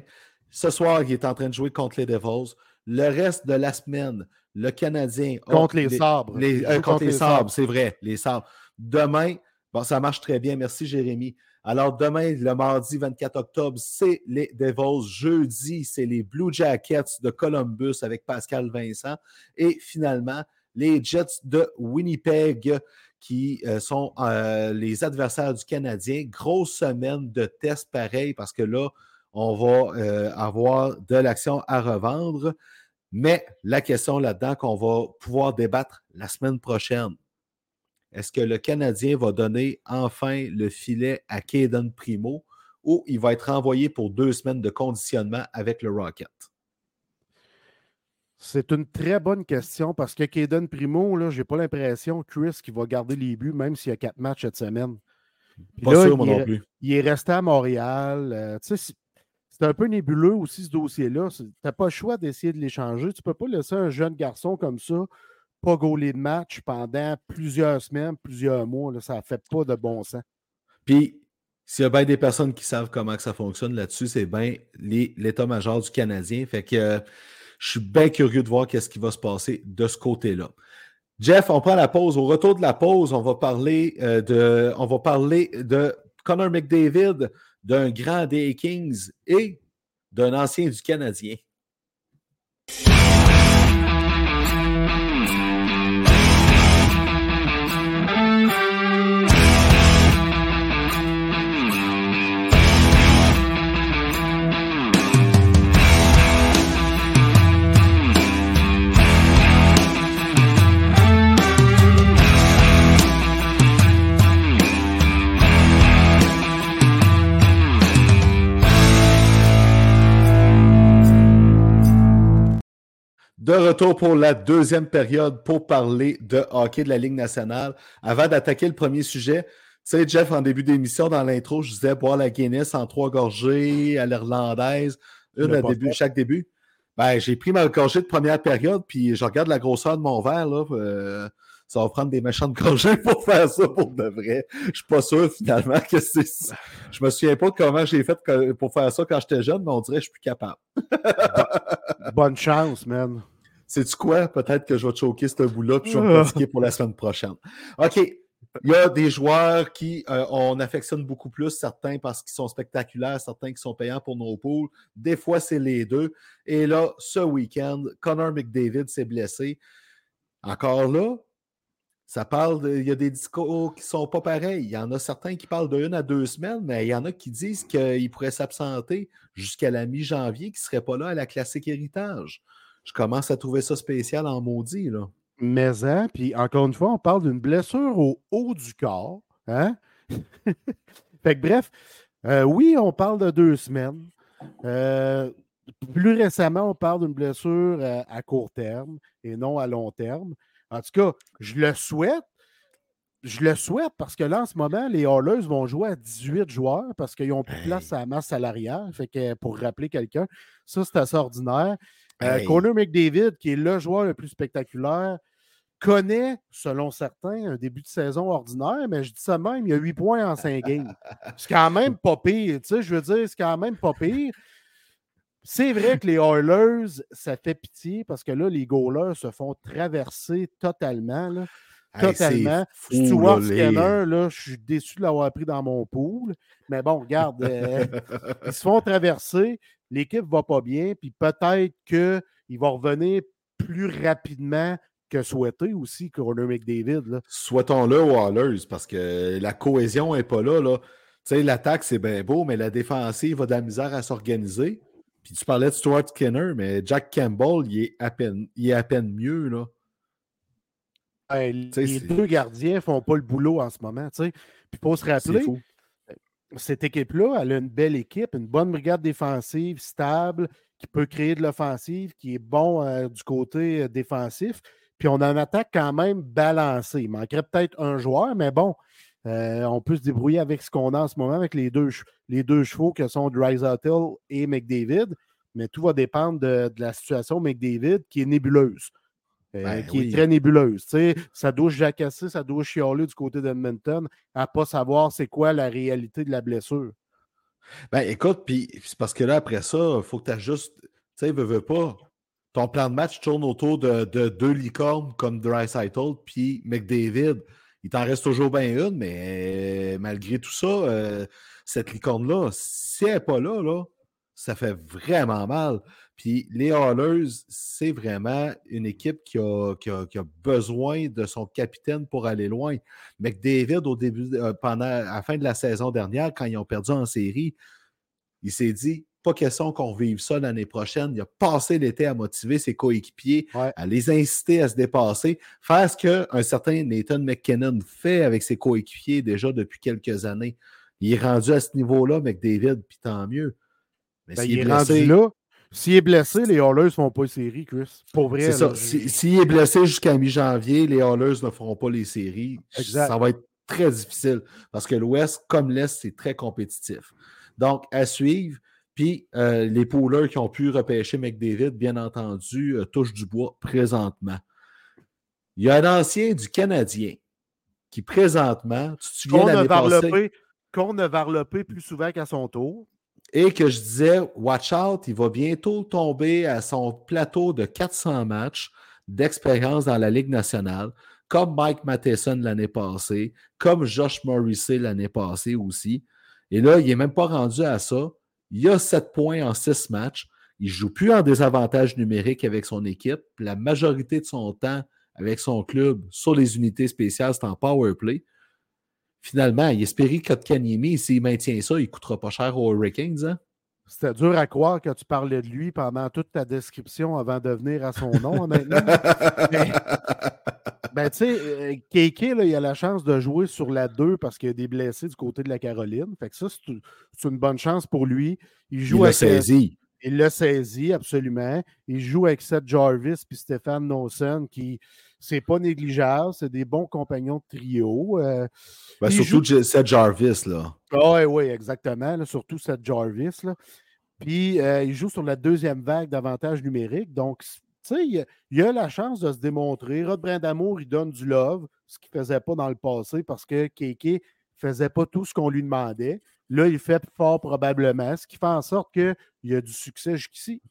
Ce soir, il est en train de jouer contre les Devils. Le reste de la semaine, le Canadien. Contre les, sabres. Euh, contre, les, sabres, c'est vrai, les sabres. Demain, bon, ça marche très bien. Merci, Jérémy. Alors, demain, le mardi 24 octobre, c'est les Devils. Jeudi, c'est les Blue Jackets de Columbus avec Pascal Vincent. Et finalement, les Jets de Winnipeg qui euh, sont euh, les adversaires du Canadien. Grosse semaine de tests pareil parce que là, on va euh, avoir de l'action à revendre. Mais la question là-dedans qu'on va pouvoir débattre la semaine prochaine, est-ce que le Canadien va donner enfin le filet à Caden Primo ou il va être envoyé pour deux semaines de conditionnement avec le Rocket? C'est une très bonne question parce que Kaden Primo, je n'ai pas l'impression, Chris, qu'il va garder les buts, même s'il y a quatre matchs cette semaine. pas sûr, moi non plus. Il est resté à Montréal. Euh, c'est un peu nébuleux aussi, ce dossier-là. Tu n'as pas le choix d'essayer de l'échanger. Tu ne peux pas laisser un jeune garçon comme ça pas gauler de match pendant plusieurs semaines, plusieurs mois. ça ne fait pas de bon sens. Puis, s'il y a bien des personnes qui savent comment que ça fonctionne là-dessus, c'est bien l'état-major du Canadien. Fait que je suis bien curieux de voir qu'est-ce qui va se passer de ce côté-là. Jeff, on prend la pause. Au retour de la pause, on va parler, euh, de, on va parler de Connor McDavid, d'un grand des Kings et d'un ancien du Canadien. De retour pour la deuxième période pour parler de hockey de la Ligue nationale. Avant d'attaquer le premier sujet, tu sais, Jeff, en début d'émission, dans l'intro, je disais boire la Guinness en trois gorgées à l'irlandaise, une à début, chaque début. Ben, j'ai pris ma gorgée de première période, puis je regarde la grosseur de mon verre. Là, euh, ça va prendre des méchantes gorgées pour faire ça pour de vrai. Je suis pas sûr finalement que c'est. Je me souviens pas de comment j'ai fait pour faire ça quand j'étais jeune, mais on dirait que je suis plus capable. Bonne chance, man. C'est-tu quoi? Peut-être que je vais choquer ce bout-là, puis je vais me pratiquer pour la semaine prochaine. OK. Il y a des joueurs qui euh, on affectionne beaucoup plus, certains parce qu'ils sont spectaculaires, certains qui sont payants pour nos poules. Des fois, c'est les deux. Et là, ce week-end, Connor McDavid s'est blessé. Encore là, ça parle de, il y a des discours qui ne sont pas pareils. Il y en a certains qui parlent de une à deux semaines, mais il y en a qui disent qu'il pourrait s'absenter jusqu'à la mi-janvier, qu'il ne serait pas là à la classique héritage je commence à trouver ça spécial en maudit. Là. Mais, hein, puis encore une fois, on parle d'une blessure au haut du corps. Hein? fait que bref, euh, oui, on parle de deux semaines. Euh, plus récemment, on parle d'une blessure euh, à, court terme et non à long terme. En tout cas, je le souhaite. Je le souhaite parce que là, en ce moment, les Hallers vont jouer à 18 joueurs parce qu'ils ont plus de place à la masse salariale. Fait que pour rappeler quelqu'un, ça, c'est assez ordinaire. Euh, Connor McDavid, qui est le joueur le plus spectaculaire, connaît, selon certains, un début de saison ordinaire, mais je dis ça même, il a 8 points en 5 games. C'est quand même pas pire, tu sais, je veux dire, c'est quand même pas pire. C'est vrai que les Oilers, ça fait pitié parce que là, les goalers se font traverser totalement. Là. Totalement. Stuart Scanner, là, je suis déçu de l'avoir pris dans mon pool. Mais bon, regarde, euh, ils se font traverser l'équipe va pas bien, puis peut-être qu'il va revenir plus rapidement que souhaité aussi, Connor McDavid. Souhaitons-le aux Hallers, parce que la cohésion n'est pas là. là. Tu sais, l'attaque, c'est bien beau, mais la défensive va de la misère à s'organiser. Puis tu parlais de Stuart Skinner, mais Jack Campbell, il est à peine, il est à peine mieux. Là. les deux gardiens font pas le boulot en ce moment. Puis il faut se rappeler, cette équipe-là, elle a une belle équipe, une bonne brigade défensive stable, qui peut créer de l'offensive, qui est bon euh, du côté euh, défensif. Puis on a une attaque quand même balancée. Il manquerait peut-être un joueur, mais bon, euh, on peut se débrouiller avec ce qu'on a en ce moment, avec les deux, les deux chevaux que sont Dreisaitl et McDavid. Mais tout va dépendre de, la situation McDavid qui est nébuleuse. Euh, Ben qui oui. est très nébuleuse. Tu sais, ça doit jacasser, ça doit chialer du côté d'Edmonton à pas savoir c'est quoi la réalité de la blessure. Ben écoute, puis c'est parce que là, après ça, il faut que tu ajustes. Tu sais, veux, veux pas. Ton plan de match tourne autour de, de deux licornes comme Dreisaitl puis McDavid. Il t'en reste toujours bien une, mais malgré tout ça, euh, cette licorne-là, si elle n'est pas là, là, ça fait vraiment mal. Puis les Hallers, c'est vraiment une équipe qui a, qui, a, qui a besoin de son capitaine pour aller loin. McDavid, au début, euh, pendant à la fin de la saison dernière, quand ils ont perdu en série, il s'est dit pas question qu'on vive ça l'année prochaine. Il a passé l'été à motiver ses coéquipiers, Ouais. à les inciter à se dépasser, faire ce qu'un certain Nathan McKinnon fait avec ses coéquipiers déjà depuis quelques années. Il est rendu à ce niveau-là, McDavid, puis tant mieux. Mais Ben, il est est blessé, rendu là. S'il est blessé, les Hallers ne font pas les séries, Chris. Pour vrai. c'est ça. Si- S'il est blessé jusqu'à mi-janvier, les Hallers ne feront pas les séries. Exact. Ça va être très difficile parce que l'Ouest, comme l'Est, c'est très compétitif. Donc, à suivre. Puis, euh, les poolers qui ont pu repêcher McDavid, bien entendu, euh, touchent du bois présentement. Il y a un ancien du Canadien qui, présentement, tu te souviens qu'on a varlopé plus souvent qu'à son tour. Et que je disais, watch out, il va bientôt tomber à son plateau de 400 matchs d'expérience dans la Ligue nationale, comme Mike Matheson l'année passée, comme Josh Morrissey l'année passée aussi. Et là, il n'est même pas rendu à ça. Il a 7 points en 6 matchs. Il ne joue plus en désavantage numérique avec son équipe. La majorité de son temps avec son club sur les unités spéciales, c'est en power play. Finalement, il espérait Kotkaniemi, s'il maintient ça, il ne coûtera pas cher aux Hurricanes. Hein? C'était dur à croire que tu parlais de lui pendant toute ta description avant de venir à son nom, honnêtement. Mais- Ben, tu sais, euh, là, il a la chance de jouer sur la 2 parce qu'il y a des blessés du côté de la Caroline. Fait que ça, c'est une- bonne chance pour lui. Il Il joue l'a avec, euh, saisi. Il l'a saisi, absolument. Il joue avec Seth Jarvis puis Stéphane Nosen, qui, c'est pas négligeable, c'est des bons compagnons de trio. euh, Ben, surtout J- Seth Jarvis, là. oui, oui, exactement. là, surtout Seth Jarvis. Là. Puis euh, il joue sur la deuxième vague d'avantages numériques. Donc, tu sais, il, a- il a la chance de se démontrer. Rod Brindamour, il donne du love, ce qu'il ne faisait pas dans le passé parce que Kéké ne faisait pas tout ce qu'on lui demandait. Là, il fait fort probablement, ce qui fait en sorte qu'il y a du succès jusqu'ici.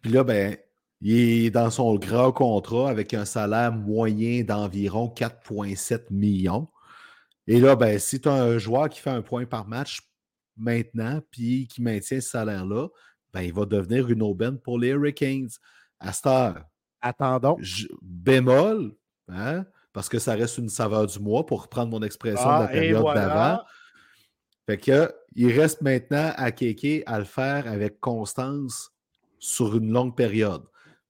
Puis là, ben, il est dans son grand contrat avec un salaire moyen d'environ 4,7 millions. Et là, ben, si tu as un joueur qui fait un point par match maintenant, puis qui maintient ce salaire-là, ben, il va devenir une aubaine pour les Hurricanes. À cette heure, Attendons. je- bémol, hein, parce que ça reste une saveur du mois, pour reprendre mon expression de la Ah, période voilà. d'avant. Fait que il reste maintenant à Kéké à le faire avec constance sur une longue période.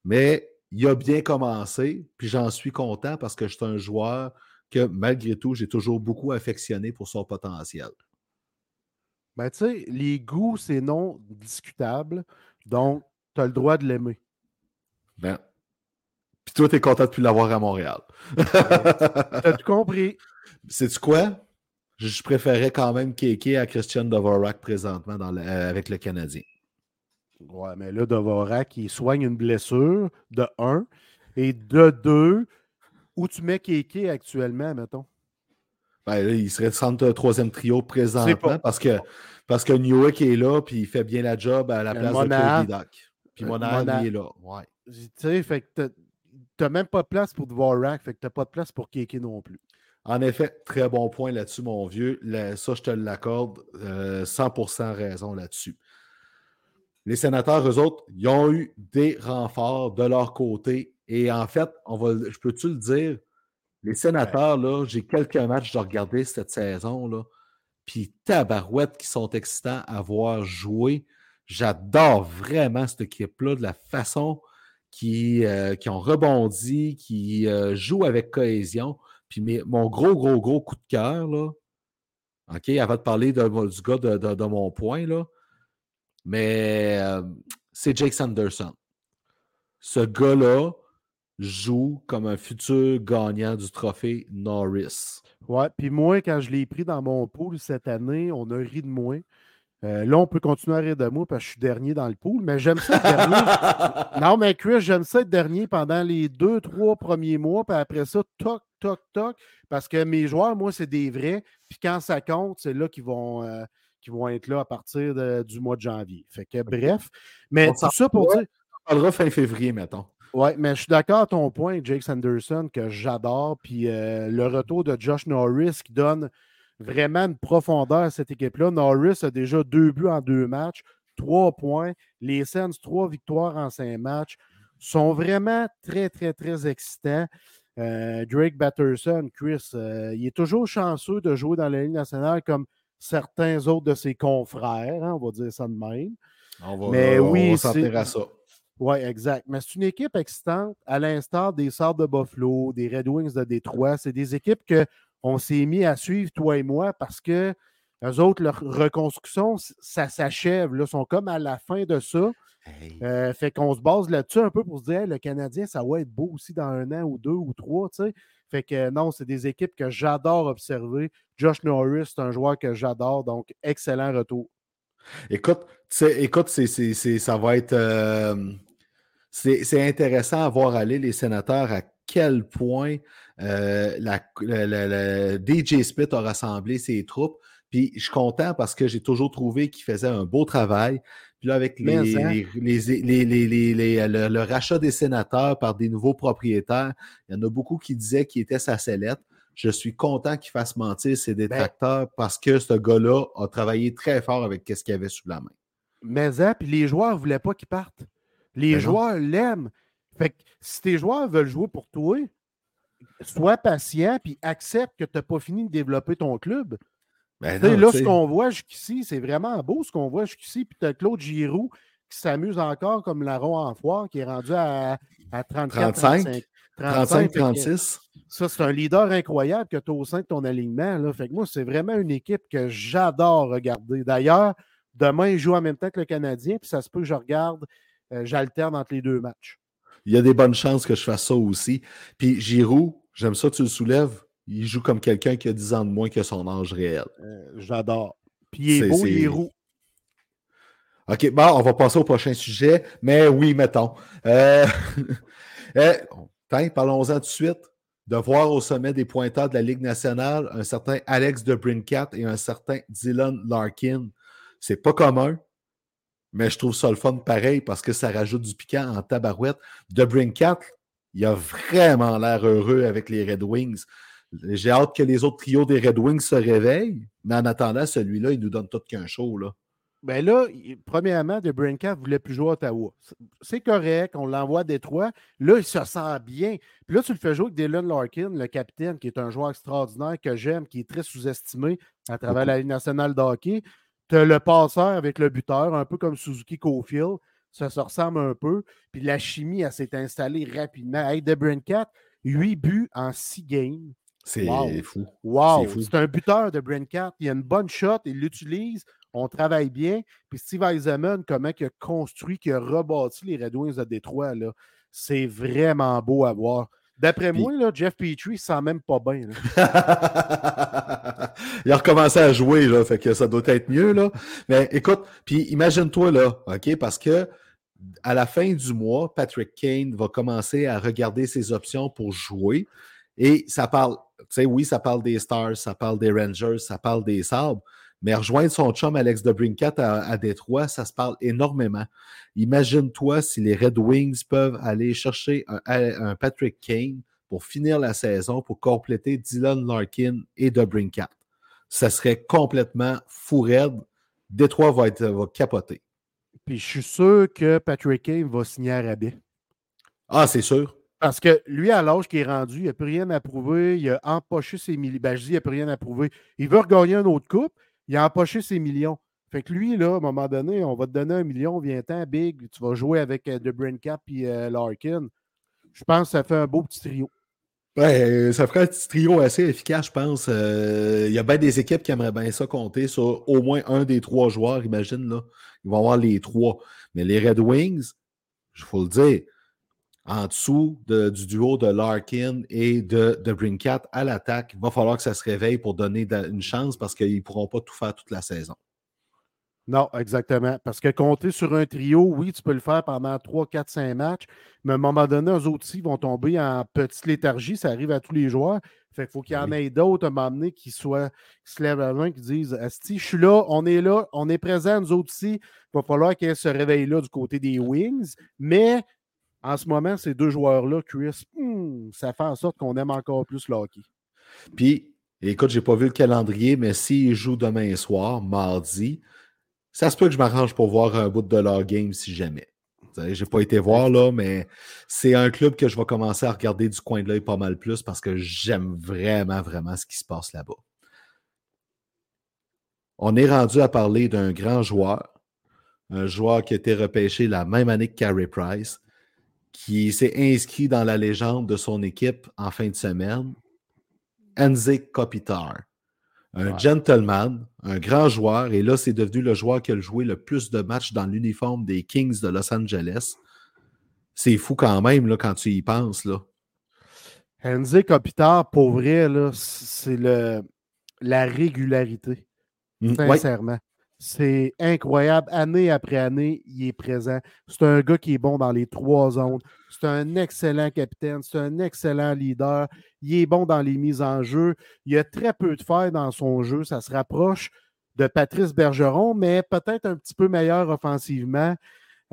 Mais il a bien commencé, puis j'en suis content parce que je suis un joueur que malgré tout, j'ai toujours beaucoup affectionné pour son potentiel. Ben, tu sais, les goûts, c'est non discutable. Donc, tu as le droit de l'aimer. Ben. Puis toi, tu es content de plus l'avoir à Montréal. Tu as tout compris? Sais-tu quoi? Je je préférais quand même Kéké à Christian Dvorak présentement dans le- euh, avec le Canadien. Ouais, mais là, Dvorak, il soigne une blessure de 1 et de 2. Où tu mets Kéké actuellement, mettons? Ben, là, il serait centre troisième trio pas. présentement parce que, parce que Newick est là puis il fait bien la job à la Euh, place de Claude Vidac. Puis Euh, Mona, Mona. il est là. Ouais. Tu sais, fait que t'as- t'as même pas de place pour Dvorak, fait que t'as pas de place pour Kéké non plus. En effet, très bon point là-dessus, mon vieux. Le- ça, je te l'accorde. euh, 100% raison là-dessus. Les sénateurs, eux autres, ils ont eu des renforts de leur côté. Et en fait, on va, je peux-tu le dire, les sénateurs, là, j'ai quelques matchs de regarder cette saison, là. Puis tabarouettes qui sont excitants à voir jouer. J'adore vraiment cette équipe-là, de la façon qui, euh, qui ont rebondi, qui euh, jouent avec cohésion. Puis mes- mon gros, gros, gros coup de cœur, là, OK, avant de parler de- du gars de, de- de mon point, là, mais euh, c'est Jake Sanderson. Ce gars-là joue comme un futur gagnant du trophée Norris. Ouais, puis moi, quand je l'ai pris dans mon pool cette année, on a ri de moi Euh, là, on peut continuer à rire de moi parce que je suis dernier dans le pool, mais j'aime ça être dernier. non, mais Chris, j'aime ça être dernier pendant les deux, trois premiers mois, puis après ça, toc, toc, toc, parce que mes joueurs, moi, c'est des vrais, puis quand ça compte, c'est là qu'ils vont, euh, vont être là à partir du mois de janvier. Fait que, bref, mais tout ça pour dire. On parlera fin février, mettons. Oui, mais je suis d'accord à ton point, Jake Sanderson, que j'adore. Puis euh, le retour de Josh Norris qui donne vraiment une profondeur à cette équipe-là. Norris a déjà deux buts en deux matchs, trois points. Les Sens, trois victoires en cinq matchs. Sont vraiment très, très, très excitants. Euh, Drake Batterson, Chris, euh, il est toujours chanceux de jouer dans la Ligue nationale comme certains autres de ses confrères, hein, on va dire ça de même. On va, Mais oui, on va à ça. Oui, exact. Mais c'est une équipe excitante, à l'instar des Sards de Buffalo, des Red Wings de Détroit. C'est des équipes qu'on s'est mis à suivre, toi et moi, parce que eux autres, leur reconstruction, ça s'achève. Ils sont comme à la fin de ça. Euh, fait qu'on se base là-dessus un peu pour se dire le Canadien, ça va être beau aussi dans un an ou deux ou trois. sais. Fait que non, c'est des équipes que j'adore observer. Josh Norris, c'est un joueur que j'adore, donc excellent retour. Écoute, écoute ça va être. Euh, c'est intéressant à voir aller les sénateurs à quel point euh, la, DJ Spit a rassemblé ses troupes. Puis je suis content parce que j'ai toujours trouvé qu'il faisait un beau travail. Puis là, avec les, le, rachat des sénateurs par des nouveaux propriétaires, il y en a beaucoup qui disaient qu'il était sa sellette. Je suis content qu'il fasse mentir ses ben détracteurs parce que ce gars-là a travaillé très fort avec ce qu'il avait sous la main. Mais ça, puis les joueurs ne voulaient pas qu'il parte. Les ben joueurs l'aiment. Fait que si tes joueurs veulent jouer pour toi, sois patient puis accepte que tu n'as pas fini de développer ton club. Ben là, ce qu'on voit jusqu'ici, c'est vraiment beau ce qu'on voit jusqu'ici. Puis tu as Claude Giroux qui s'amuse encore comme larron en foire, qui est rendu à, à 34, 35, 35, 36. Ça, c'est un leader incroyable que tu as au sein de ton alignement. Là. Fait que moi, c'est vraiment une équipe que j'adore regarder. D'ailleurs, demain, ils jouent en même temps que le Canadien, puis ça se peut que je regarde euh, j'alterne entre les deux matchs. Il y a des bonnes chances que je fasse ça aussi. Puis Giroud, j'aime ça, tu le soulèves. Il joue comme quelqu'un qui a 10 ans de moins que son âge réel. Euh, j'adore. Puis il est, beau, il est roux. OK, bon, on va passer au prochain sujet. Mais oui, mettons. Euh, parlons-en tout de suite. De voir au sommet des pointeurs de la Ligue nationale un certain Alex de Brincat et un certain Dylan Larkin. C'est pas commun. Mais je trouve ça le fun pareil parce que ça rajoute du piquant en tabarouette. De Brinkat, il a vraiment l'air heureux avec les Red Wings. J'ai hâte que les autres trios des Red Wings se réveillent, mais en attendant, celui-là, il nous donne tout qu'un show. Là. Ben là, premièrement, De ne voulait plus jouer à Ottawa. C'est correct, on l'envoie à Détroit. Là, il se sent bien. Puis là, tu le fais jouer avec Dylan Larkin, le capitaine, qui est un joueur extraordinaire que j'aime, qui est très sous-estimé à travers la Ligue nationale de hockey. Tu as le passeur avec le buteur, un peu comme Suzuki Cofield. Ça se ressemble un peu. Puis la chimie, elle s'est installée rapidement. Hey, De 4, 8 buts en 6 games. C'est fou. Wow! C'est un buteur de 4. Il a une bonne shot, il l'utilise, on travaille bien. Puis Steve Eisenman, comment il a construit, qui a rebâti les Red Wings de Détroit, c'est vraiment beau à voir. D'après moi, là, Jeff Petrie ne sent même pas bien. il a recommencé à jouer, là, fait que ça doit être mieux. Là. Mais écoute, puis imagine-toi là, OK, parce que à la fin du mois, Patrick Kane va commencer à regarder ses options pour jouer. Et ça parle, sais, oui, ça parle des Stars, ça parle des Rangers, ça parle des Sabres, mais rejoindre son chum Alex de Brincat à, à Détroit, ça se parle énormément. Imagine-toi si les Red Wings peuvent aller chercher un, Patrick Kane pour finir la saison, pour compléter Dylan Larkin et de Brincat. Ça serait complètement fou raide. Détroit va, être, va capoter. Puis je suis sûr que Patrick Kane va signer à rabais. Ah, c'est sûr. Parce que lui, à l'âge qu'il est rendu, il n'a plus rien à prouver. Il a empoché ses millions. Ben, je dis, il n'a plus rien à prouver. Il veut regagner un autre coupe il a empoché ses millions. Fait que lui, là, à un moment donné, on va te donner un million, viens-t'en, Big, tu vas jouer avec euh, The Cap et euh, Larkin. Je pense que ça fait un beau petit trio. Ouais, euh, ça ferait un petit trio assez efficace, je pense. Il y a bien des équipes qui aimeraient bien ça compter sur au moins un des trois joueurs, imagine, là. Ils vont avoir les trois. Mais les Red Wings, il faut le dire, en dessous du duo de Larkin et de, de Brinkat à l'attaque. Il va falloir que ça se réveille pour donner une chance parce qu'ils ne pourront pas tout faire toute la saison. Non, exactement. Parce que compter sur un trio, oui, tu peux le faire pendant 3, 4, 5 matchs, mais à un moment donné, eux autres vont tomber en petite léthargie. Ça arrive à tous les joueurs. Fait qu'il faut qu'il y en ait d'autres à un moment donné qui, soient, qui se lèvent la main, qui disent Asti, je suis là, on est là, on est présent, nous autres aussi. Il va falloir qu'elle se réveille là du côté des Wings. Mais en ce moment, ces deux joueurs-là, Chris, hmm, ça fait en sorte qu'on aime encore plus le hockey. Puis, écoute, j'ai pas vu le calendrier, mais s'ils jouent demain soir, mardi, ça se peut que je m'arrange pour voir un bout de leur game si jamais. J'ai pas été voir là, mais c'est un club que je vais commencer à regarder du coin de l'œil pas mal plus parce que j'aime vraiment, vraiment ce qui se passe là-bas. On est rendu à parler d'un grand joueur, un joueur qui a été repêché la même année que Carey Price, qui s'est inscrit dans la légende de son équipe en fin de semaine, Enzik Kopitar un gentleman, un grand joueur, et là, c'est devenu le joueur qui a joué le plus de matchs dans l'uniforme des Kings de Los Angeles. C'est fou quand même, là, quand tu y penses. Là. Kopitar, pour vrai, c'est la régularité. Mm, sincèrement. C'est incroyable. Année après année, il est présent. C'est un gars qui est bon dans les trois zones. C'est un excellent capitaine. C'est un excellent leader. Il est bon dans les mises en jeu. Il a très peu de failles dans son jeu. Ça se rapproche de Patrice Bergeron, mais peut-être un petit peu meilleur offensivement.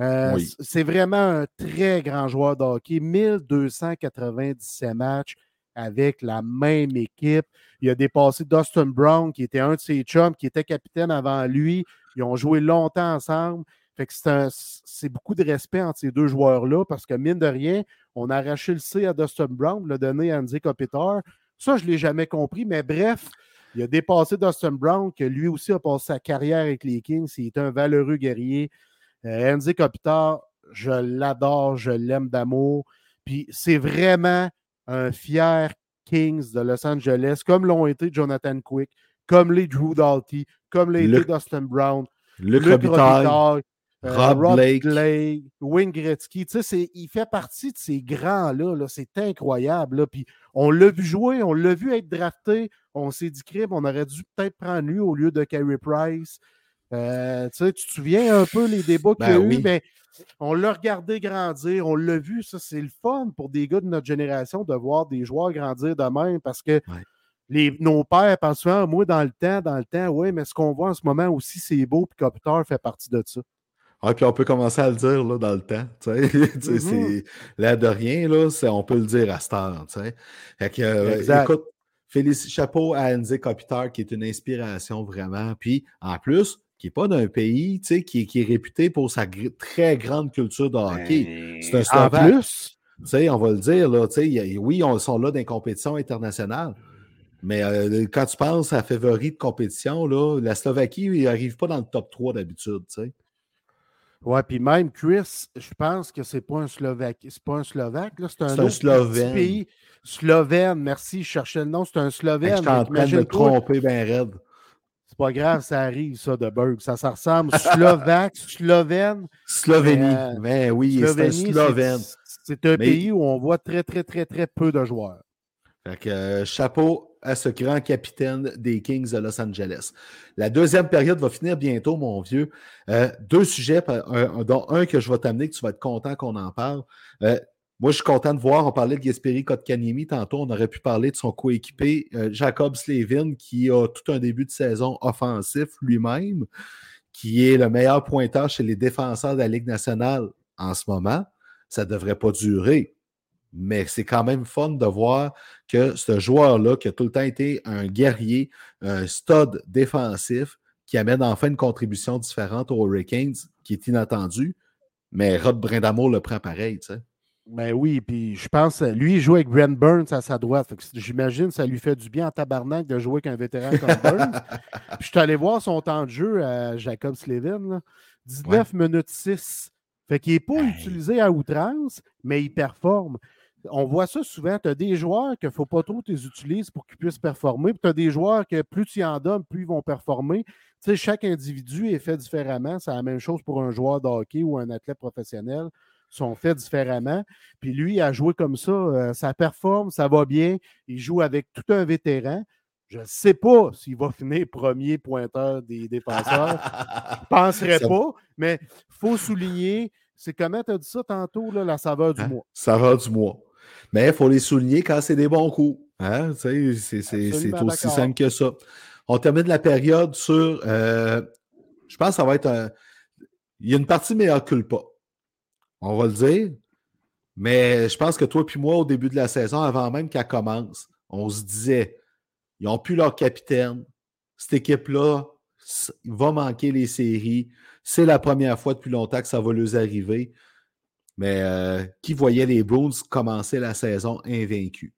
Euh, c'est vraiment un très grand joueur de hockey. 1297 matchs avec la même équipe. Il a dépassé Dustin Brown, qui était un de ses chums, qui était capitaine avant lui. Ils ont joué longtemps ensemble. Fait que c'est beaucoup de respect entre ces deux joueurs-là parce que, mine de rien, on a arraché le C à Dustin Brown, l'a donné à Andy Kopitar. Ça, je ne l'ai jamais compris, mais bref, il a dépassé Dustin Brown, que lui aussi a passé sa carrière avec les Kings. Il est un valeureux guerrier. Euh, Andy Kopitar, je l'adore, je l'aime d'amour. Puis c'est vraiment un fier Kings de Los Angeles, comme l'ont été Jonathan Quick, comme les Drew Doughty, comme les Dustin Brown, Luc, Robitaille, euh, Rob, Blake. Wayne Gretzky. Tu sais, il fait partie de ces grands-là. -là, c'est incroyable. Là. Puis on l'a vu jouer, on l'a vu être drafté. On s'est dit, crime, on aurait dû peut-être prendre lui au lieu de Carey Price. Euh, tu te souviens un peu les débats qu'il y a ben eu? Ben, on l'a regardé grandir, on l'a vu, ça c'est le fun pour des gars de notre génération de voir des joueurs grandir de même parce que les, nos pères pensent souvent, moi dans le temps, dans le temps, oui, mais ce qu'on voit en ce moment aussi, c'est beau, puis Copter fait partie de ça. Ah, puis on peut commencer à le dire là, dans le temps. Mm-hmm. C'est l'air de rien, là, on peut le dire à cette heure. Fait que, euh, écoute, Félicie Chapeau à Andy Kopitar, qui est une inspiration vraiment. Puis en plus, qui n'est pas d'un pays qui, qui est réputé pour sa très grande culture de hockey. C'est un Slovaque. En plus, on va le dire, là, oui, ils sont là dans les compétitions internationales. Mais euh, quand tu penses à favori de compétition, là, la Slovaquie, il n'arrive pas dans le top 3 d'habitude. Oui, puis même Chris, je pense que c'est pas un Slovaque. C'est pas un Slovaque, c'est un, un Slovène. pays. Slovène, merci, je cherchais le nom, c'est un Slovène. je suis en train de me tromper bien raide. C'est pas grave, ça arrive, ça, de Berg. Ça, ça ressemble slovaque, slovène. Slovénie. mais oui, c'est un Slovène. C'est un pays où on voit très, très, très, très peu de joueurs. Fait que, euh, chapeau à ce grand capitaine des Kings de Los Angeles. La deuxième période va finir bientôt, mon vieux. Euh, deux sujets, dont un que je vais t'amener, que tu vas être content qu'on en parle. Moi, je suis content de voir, on parlait de Gasperi Kotkaniemi tantôt, on aurait pu parler de son coéquipé euh, Jacob Slavin, qui a tout un début de saison offensif lui-même, qui est le meilleur pointeur chez les défenseurs de la Ligue nationale en ce moment. Ça ne devrait pas durer, mais c'est quand même fun de voir que ce joueur-là, qui a tout le temps été un guerrier, un stud défensif, qui amène enfin une contribution différente aux Hurricanes, qui est inattendu, mais Rod Brindamour le prend pareil, tu sais. Ben oui, puis je pense, lui, il joue avec Brent Burns à sa droite. J'imagine que ça lui fait du bien en tabarnak de jouer avec un vétéran comme Burns. je suis allé voir son temps de jeu à Jacob Slevin. 19 minutes 6. Fait qu'il n'est pas utilisé à outrance, mais il performe. On voit ça souvent. Tu as des joueurs qu'il ne faut pas trop les utiliser pour qu'ils puissent performer. Puis tu as des joueurs que plus tu en donnes, plus ils vont performer. Tu sais, chaque individu est fait différemment. C'est la même chose pour un joueur de hockey ou un athlète professionnel sont faits différemment. Puis lui, il a joué comme ça, euh, ça performe, ça va bien. Il joue avec tout un vétéran. Je ne sais pas s'il va finir premier pointeur des défenseurs. Je ne penserais pas, mais il faut souligner, c'est comment tu as dit ça tantôt, là, la saveur du Hein? mois? Saveur du mois. Mais il faut les souligner quand c'est des bons coups. Hein? C'est aussi simple que ça. On termine la période sur. euh, je pense que ça va être un. Il y a une partie meilleure culpa. On va le dire. Mais je pense que toi puis moi, au début de la saison, avant même qu'elle commence, on se disait ils n'ont plus leur capitaine. Cette équipe-là va manquer les séries. C'est la première fois depuis longtemps que ça va leur arriver. Mais euh, qui voyait les Bruins commencer la saison invaincus?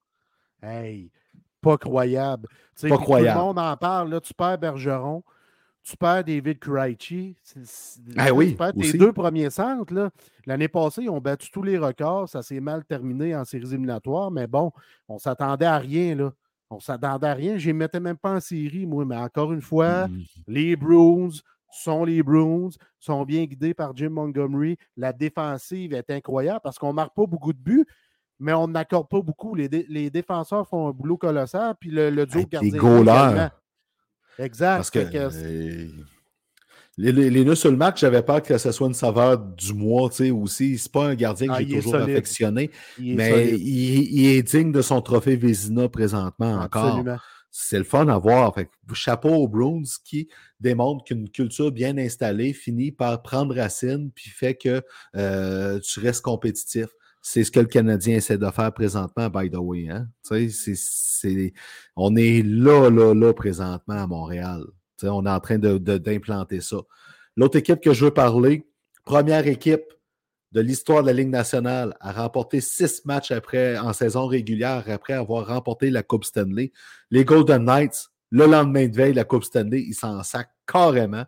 Hey, pas croyable. Pas croyable. Tout le monde en parle. Là, tu perds Bergeron, tu perds David Krejci. Ah tu oui, perds tes aussi. deux premiers centres. L'année passée, ils ont battu tous les records. Ça s'est mal terminé en séries éliminatoires. Mais bon, on s'attendait à rien. Là. On s'attendait à rien. Je les mettais même pas en série, moi. Mais encore une fois, Mm. les Bruins sont les Bruins, sont bien guidés par Jim Montgomery. La défensive est incroyable parce qu'on ne marque pas beaucoup de buts, mais on n'accorde pas beaucoup. Les, dé- les défenseurs font un boulot colossal, puis le, le duo les gardien. Exact. Parce que euh, les, les, les nœuds sur le match, j'avais peur que ce soit une saveur du mois, tu sais, aussi. C'est pas un gardien que Ah, j'ai toujours affectionné, il mais il, il est digne de son trophée Vézina présentement encore. C'est le fun à voir. Fait que chapeau aux Bruins qui démontrent qu'une culture bien installée finit par prendre racine puis fait que euh, tu restes compétitif. C'est ce que le Canadien essaie de faire présentement, by the way. Hein? On est là, là, là, présentement à Montréal. On est en train de- de- d'implanter ça. L'autre équipe que je veux parler, première équipe de l'histoire de la Ligue nationale à remporter six matchs après, en saison régulière après avoir remporté la Coupe Stanley. Les Golden Knights, le lendemain de veille, la Coupe Stanley, ils s'en sacent carrément.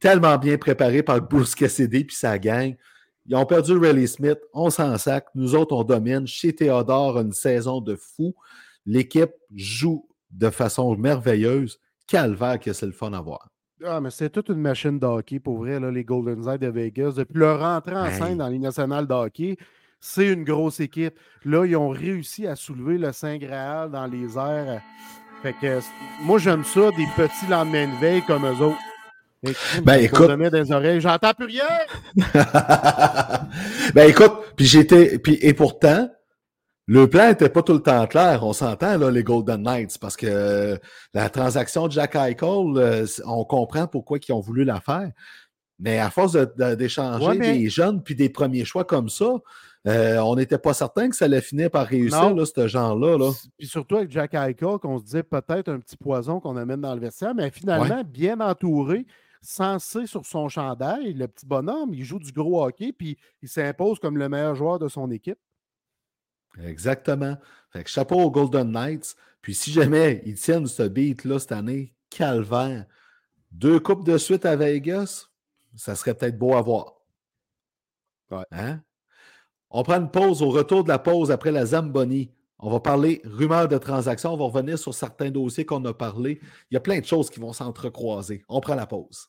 Tellement bien préparé par Bruce Cassidy puis sa gang. Ils ont perdu Riley Smith, on s'en sac. Nous autres, on domine. Chez Théodore, une saison de fou. L'équipe joue de façon merveilleuse. Calvaire que c'est le fun à voir. Ah, mais c'est toute une machine de hockey, pour vrai, là, les Golden Knights de Vegas. Depuis leur entrée en Hey. scène dans Ligue nationale de hockey, c'est une grosse équipe. Là, ils ont réussi à soulever le Saint Graal dans les airs. Fait que moi, j'aime ça, des petits lendemains de veille comme eux autres. Ben, écoute-. J'entends plus rien! ben écoute, puis j'étais. Puis, et pourtant, le plan n'était pas tout le temps clair. On s'entend, là, les Golden Knights, parce que euh, la transaction de Jack Eichel, euh, on comprend pourquoi ils ont voulu la faire. Mais à force de- de- d'échanger Ouais, mais- des jeunes puis des premiers choix comme ça, euh, on n'était pas certain que ça allait finir par réussir, là, ce genre-là. Là. Puis surtout avec Jack Eichel, qu'on se disait peut-être un petit poison qu'on amène dans le vestiaire, mais finalement, bien entouré, censé sur son chandail, le petit bonhomme, il joue du gros hockey, puis il s'impose comme le meilleur joueur de son équipe. Exactement. Fait que chapeau aux Golden Knights. Puis si jamais ils tiennent ce beat-là cette année, calvaire. Deux coupes de suite à Vegas, ça serait peut-être beau à voir. Ouais. Hein? On prend une pause au retour de la pause après la Zamboni. On va parler rumeurs de transactions. On va revenir sur certains dossiers qu'on a parlé. Il y a plein de choses qui vont s'entrecroiser. On prend la pause.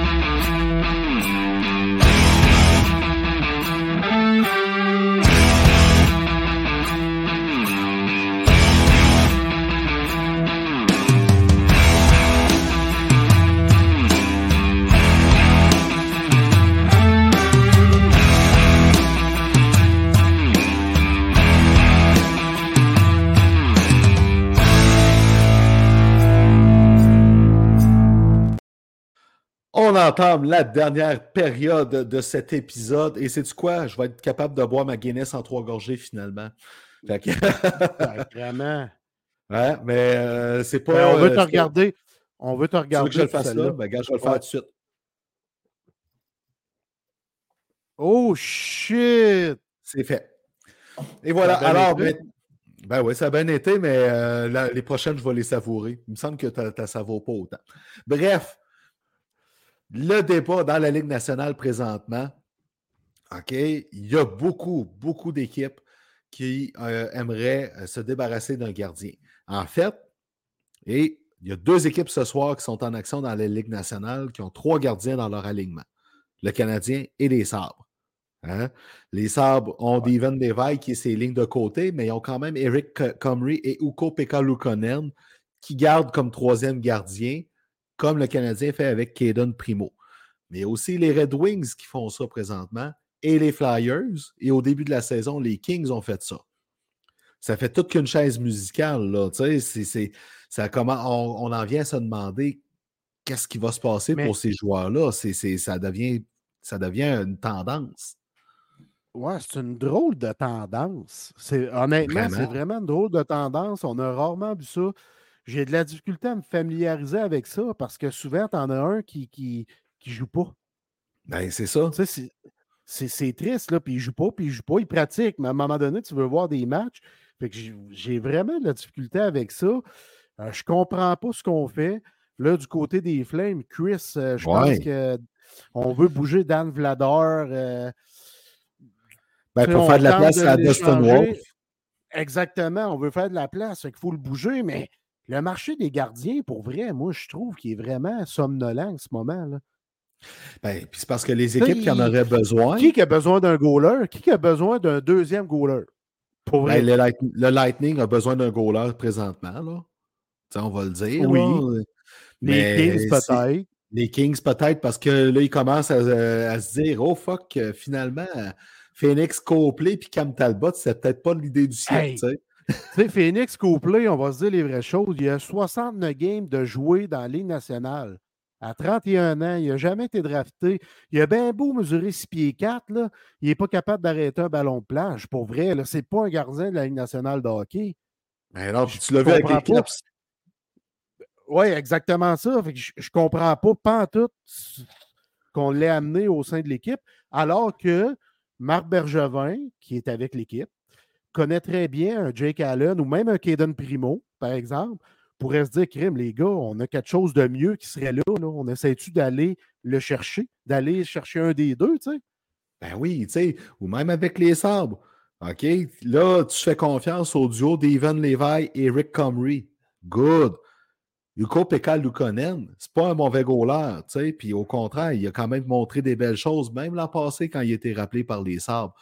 On entame la dernière période de cet épisode. Et c'est du quoi? Je vais être capable de boire ma Guinness en trois gorgées finalement. Fait que- Vraiment. Ouais, mais euh, c'est pas. Ben, on veut euh, te regarder. On veut te Tu veux regarder. que je le fasse là? Ben, je vais le faire Ouais. tout de suite. Oh shit! C'est fait. Et voilà. Alors, ben, ben oui, ça a bien été, mais euh, la- les prochaines, je vais les savourer. Il me semble que tu ne savoures pas autant. Bref, le débat dans la Ligue nationale présentement, OK, il y a beaucoup, beaucoup d'équipes qui euh, aimeraient euh, se débarrasser d'un gardien. En fait, et il y a deux équipes ce soir qui sont en action dans la Ligue nationale qui ont trois gardiens dans leur alignement. Le Canadien et les Sabres. Hein? Les Sabres ont Devon Levi qui est ses lignes de côté, mais ils ont quand même Eric Comrie et Uko Pekka Lukonen qui gardent comme troisième gardien, comme le Canadien fait avec Caden Primo. Mais aussi les Red Wings qui font ça présentement et les Flyers. Et au début de la saison, les Kings ont fait ça. Ça fait toute qu'une chaise musicale. Là, ça, comment, on, en vient à se demander qu'est-ce qui va se passer pour ces joueurs-là. ça, devient, ça devient une tendance. Ouais, c'est une drôle de tendance. C'est, honnêtement, c'est vraiment une drôle de tendance. On a rarement vu ça. J'ai de la difficulté à me familiariser avec ça parce que souvent, tu en as un qui, qui, qui joue pas. Ben, c'est ça. c'est, triste, là, puis il joue pas, puis il joue pas, il pratique, mais à un moment donné, tu veux voir des matchs. Fait que j'ai, vraiment de la difficulté avec ça. Euh, je comprends pas ce qu'on fait. Là, du côté des Flames, Chris, euh, je pense qu'on veut bouger Dan Vladar. Euh, ben, pour faire de la place à Dustin Wolf. Exactement, on veut faire de la place, il faut le bouger, mais le marché des gardiens, pour vrai, moi, je trouve qu'il est vraiment somnolent en ce moment. Là. Ben, c'est parce que les équipes qui en auraient besoin. Qui, qui a besoin d'un goaler? Qui, qui a besoin d'un deuxième goaler? Pour ben, le, Lightning a besoin d'un goaler présentement, là. on va le dire. Oui. Les Kings, peut-être. Les Kings, peut-être, parce que là, ils commencent à, se dire Oh fuck, finalement, Phoenix Copley puis Cam Talbot, c'est peut-être pas l'idée du. Tu sais, Phoenix Copley, on va se dire les vraies choses. Il y a 69 games de jouer dans la Ligue nationale. À 31 ans, il n'a jamais été drafté. Il a bien beau mesurer 6 pieds 4, là, il n'est pas capable d'arrêter un ballon de plage. Pour vrai, ce n'est pas un gardien de la Ligue nationale de hockey. Mais non, tu l'as vu avec les Caps. Oui, exactement ça. je, ne comprends pas, pas tout qu'on l'ait amené au sein de l'équipe, alors que Marc Bergevin, qui est avec l'équipe, connaît très bien un Jake Allen ou même un Caden Primo, par exemple, pourrait se dire, crime, les gars, on a quelque chose de mieux qui serait là. On essaie-tu d'aller le chercher, d'aller chercher un des deux, tu sais? Ben oui, tu sais, ou même avec les sabres. OK? Là, tu fais confiance au duo d'Evan Levi et Rick Comrie. Good. Yuko Pekka Lukonen, c'est pas un mauvais goaler, tu sais, puis au contraire, il a quand même montré des belles choses, même l'an passé quand il était rappelé par les sabres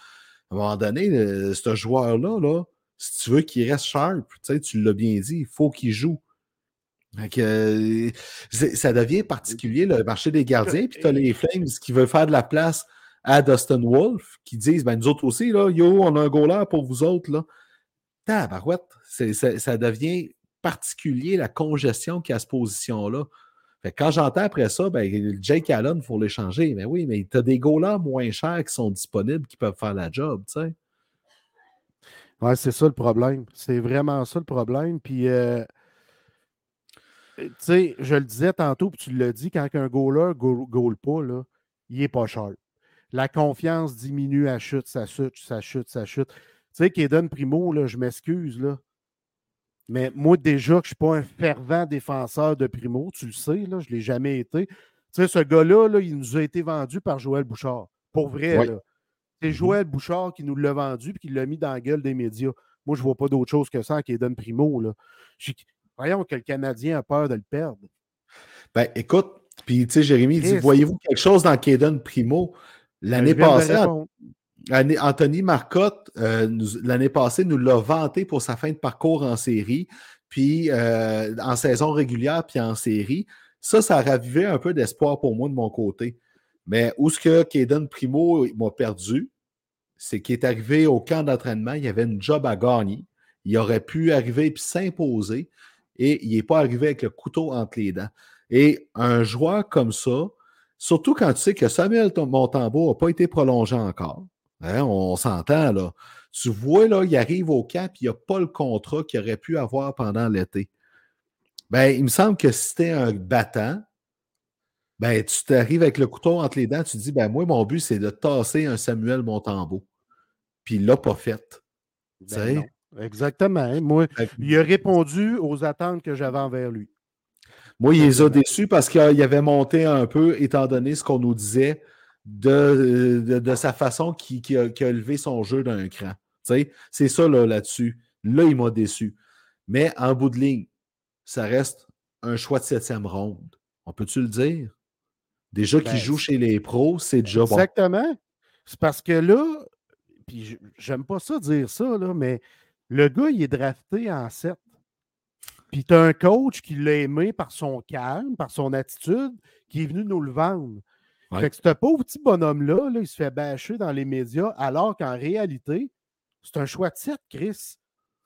à un moment donné, ce joueur-là, là, si tu veux qu'il reste sharp, tu l'as bien dit, il faut qu'il joue. Euh, ça devient particulier, le marché des gardiens. Puis tu as les Flames qui veulent faire de la place à Dustin Wolf, qui disent ben, nous autres aussi, là, yo, on a un goaler pour vous autres. Là. Tabarouette, ça devient particulier la congestion qu'il y a à cette position-là quand j'entends après ça, ben, Jake Allen, il faut l'échanger. Mais oui, mais tu as des goalers moins chers qui sont disponibles qui peuvent faire la job, tu sais. Ouais, c'est ça le problème. C'est vraiment ça le problème. Puis, euh, tu sais, je le disais tantôt, puis tu l'as dit, quand un goaler ne goal pas, là, il n'est pas cher. La confiance diminue, à chute, ça chute, ça chute, ça chute. Tu sais, Kaden Primo, là, je m'excuse, là. Mais moi, déjà, que je ne suis pas un fervent défenseur de Primo, tu le sais, là, je ne l'ai jamais été. Tu sais, ce gars-là, il nous a été vendu par Joël Bouchard. Pour vrai, C'est mm-hmm. Joël Bouchard qui nous l'a vendu et qui l'a mis dans la gueule des médias. Moi, je ne vois pas d'autre chose que ça qui donne Primo. Là. Voyons que le Canadien a peur de le perdre. Ben, écoute, puis tu sais, Jérémy dit Voyez-vous quelque chose dans Kaden Primo? Ben, L'année passée, Anthony Marcotte, euh, l'année passée, nous l'a vanté pour sa fin de parcours en série, puis euh, en saison régulière, puis en série. Ça, ça a ravivé un peu d'espoir pour moi de mon côté. Mais où ce que Kaden Primo m'a perdu, c'est qu'il est arrivé au camp d'entraînement, il avait une job à gagner. Il aurait pu arriver et s'imposer et il n'est pas arrivé avec le couteau entre les dents. Et un joueur comme ça, surtout quand tu sais que Samuel Montembeau n'a pas été prolongé encore, Hein, on s'entend, là. Tu vois, là, il arrive au camp, il n'y a pas le contrat qu'il aurait pu avoir pendant l'été. Ben, il me semble que si tu un battant, ben, tu t'arrives avec le couteau entre les dents, tu te dis, ben, moi, mon but, c'est de tasser un Samuel Montembeau. Puis il l'a pas fait. Ben Exactement. Hein. Moi, il a répondu aux attentes que j'avais envers lui. Moi, il les a déçus parce qu'il avait monté un peu, étant donné ce qu'on nous disait de, sa façon qui, a, levé son jeu d'un cran. C'est ça là-dessus. Là, il m'a déçu. Mais en bout de ligne, ça reste un choix de septième ronde. On peut-tu le dire? Déjà qu'il ben, joue chez les pros, c'est déjà bon. Exactement. C'est parce que là, puis j'aime pas ça dire ça, là, mais le gars, il est drafté en 7. Puis tu as un coach qui l'a aimé par son calme, par son attitude, qui est venu nous le vendre. Fait que ce pauvre petit bonhomme-là, là, il se fait bâcher dans les médias, alors qu'en réalité, c'est un choix de 7, Chris.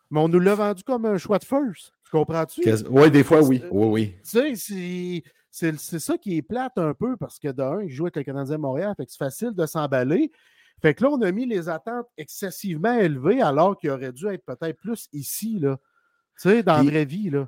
Mais on nous l'a vendu comme un choix de first. Tu comprends-tu? Oui, des fois, oui. Oui, oui. Tu sais, c'est ça qui est plate un peu parce que d'un, il joue avec le Canadien Montréal, fait que c'est facile de s'emballer. Fait que là, on a mis les attentes excessivement élevées alors qu'il aurait dû être peut-être plus ici, là. Tu sais, dans la vraie vie, là.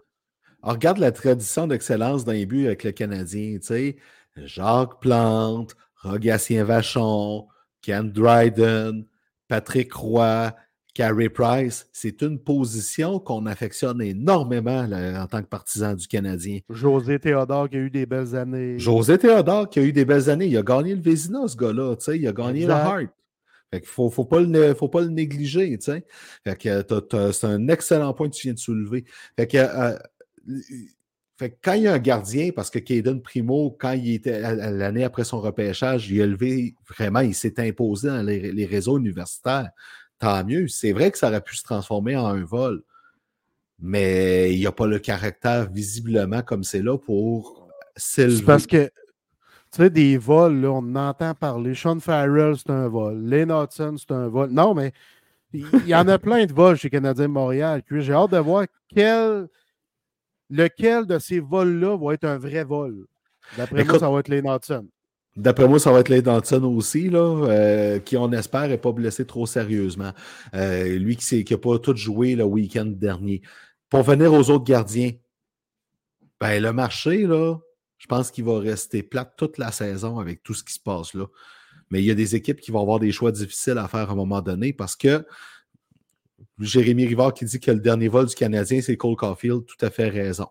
regarde la tradition d'excellence dans les buts avec le Canadien, tu sais. Jacques Plante, Rogatien Vachon, Ken Dryden, Patrick Roy, Carey Price, c'est une position qu'on affectionne énormément en tant que partisan du Canadien. José Théodore qui a eu des belles années. José Théodore qui a eu des belles années. Il a gagné le Vézina, ce gars-là. Il a gagné le Hart. Fait qu'il faut, faut, pas le, faut pas le négliger. Fait que c'est un excellent point que tu viens de soulever. Fait que, euh, fait que quand il y a un gardien, parce que Caden Primo, quand il était l'année après son repêchage, il a levé vraiment, il s'est imposé dans les réseaux universitaires tant mieux. C'est vrai que ça aurait pu se transformer en un vol, mais il n'y a pas le caractère visiblement comme c'est là pour s'élever. C'est parce que, tu sais, des vols, là, on entend parler. Sean Farrell, c'est un vol. Len Hudson, c'est un vol. Non, mais il y en a plein de vols chez Canadien Montréal. J'ai hâte de voir quel, lequel de ces vols-là va être un vrai vol? D'après moi, ça va être Len Hudson. D'après moi, ça va être Layton aussi, là, euh, qui, on espère, n'est pas blessé trop sérieusement. Euh, lui qui n'a pas tout joué le week-end dernier. Pour venir aux autres gardiens, ben, le marché, là, je pense qu'il va rester plate toute la saison avec tout ce qui se passe là. Mais il y a des équipes qui vont avoir des choix difficiles à faire à un moment donné parce que Jérémy Rivard qui dit que le dernier vol du Canadien, c'est Cole Caulfield, tout à fait raison.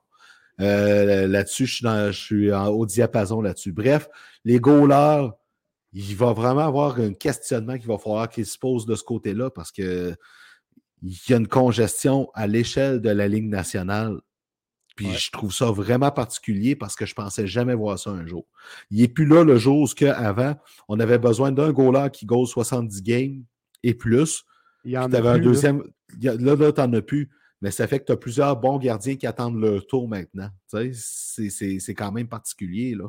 Euh, là-dessus, je suis, au diapason là-dessus. Bref, les goalers, il va vraiment avoir un questionnement qu'il va falloir qu'ils se posent de ce côté-là parce que il y a une congestion à l'échelle de la Ligue nationale. Puis je trouve ça vraiment particulier parce que je pensais jamais voir ça un jour. Il n'est plus là le jour où qu'avant, on avait besoin d'un goaler qui goal 70 games et plus. Il y en a un deuxième. Là, là, tu n'en as plus mais ça fait que tu as plusieurs bons gardiens qui attendent leur tour maintenant. C'est quand même particulier. là.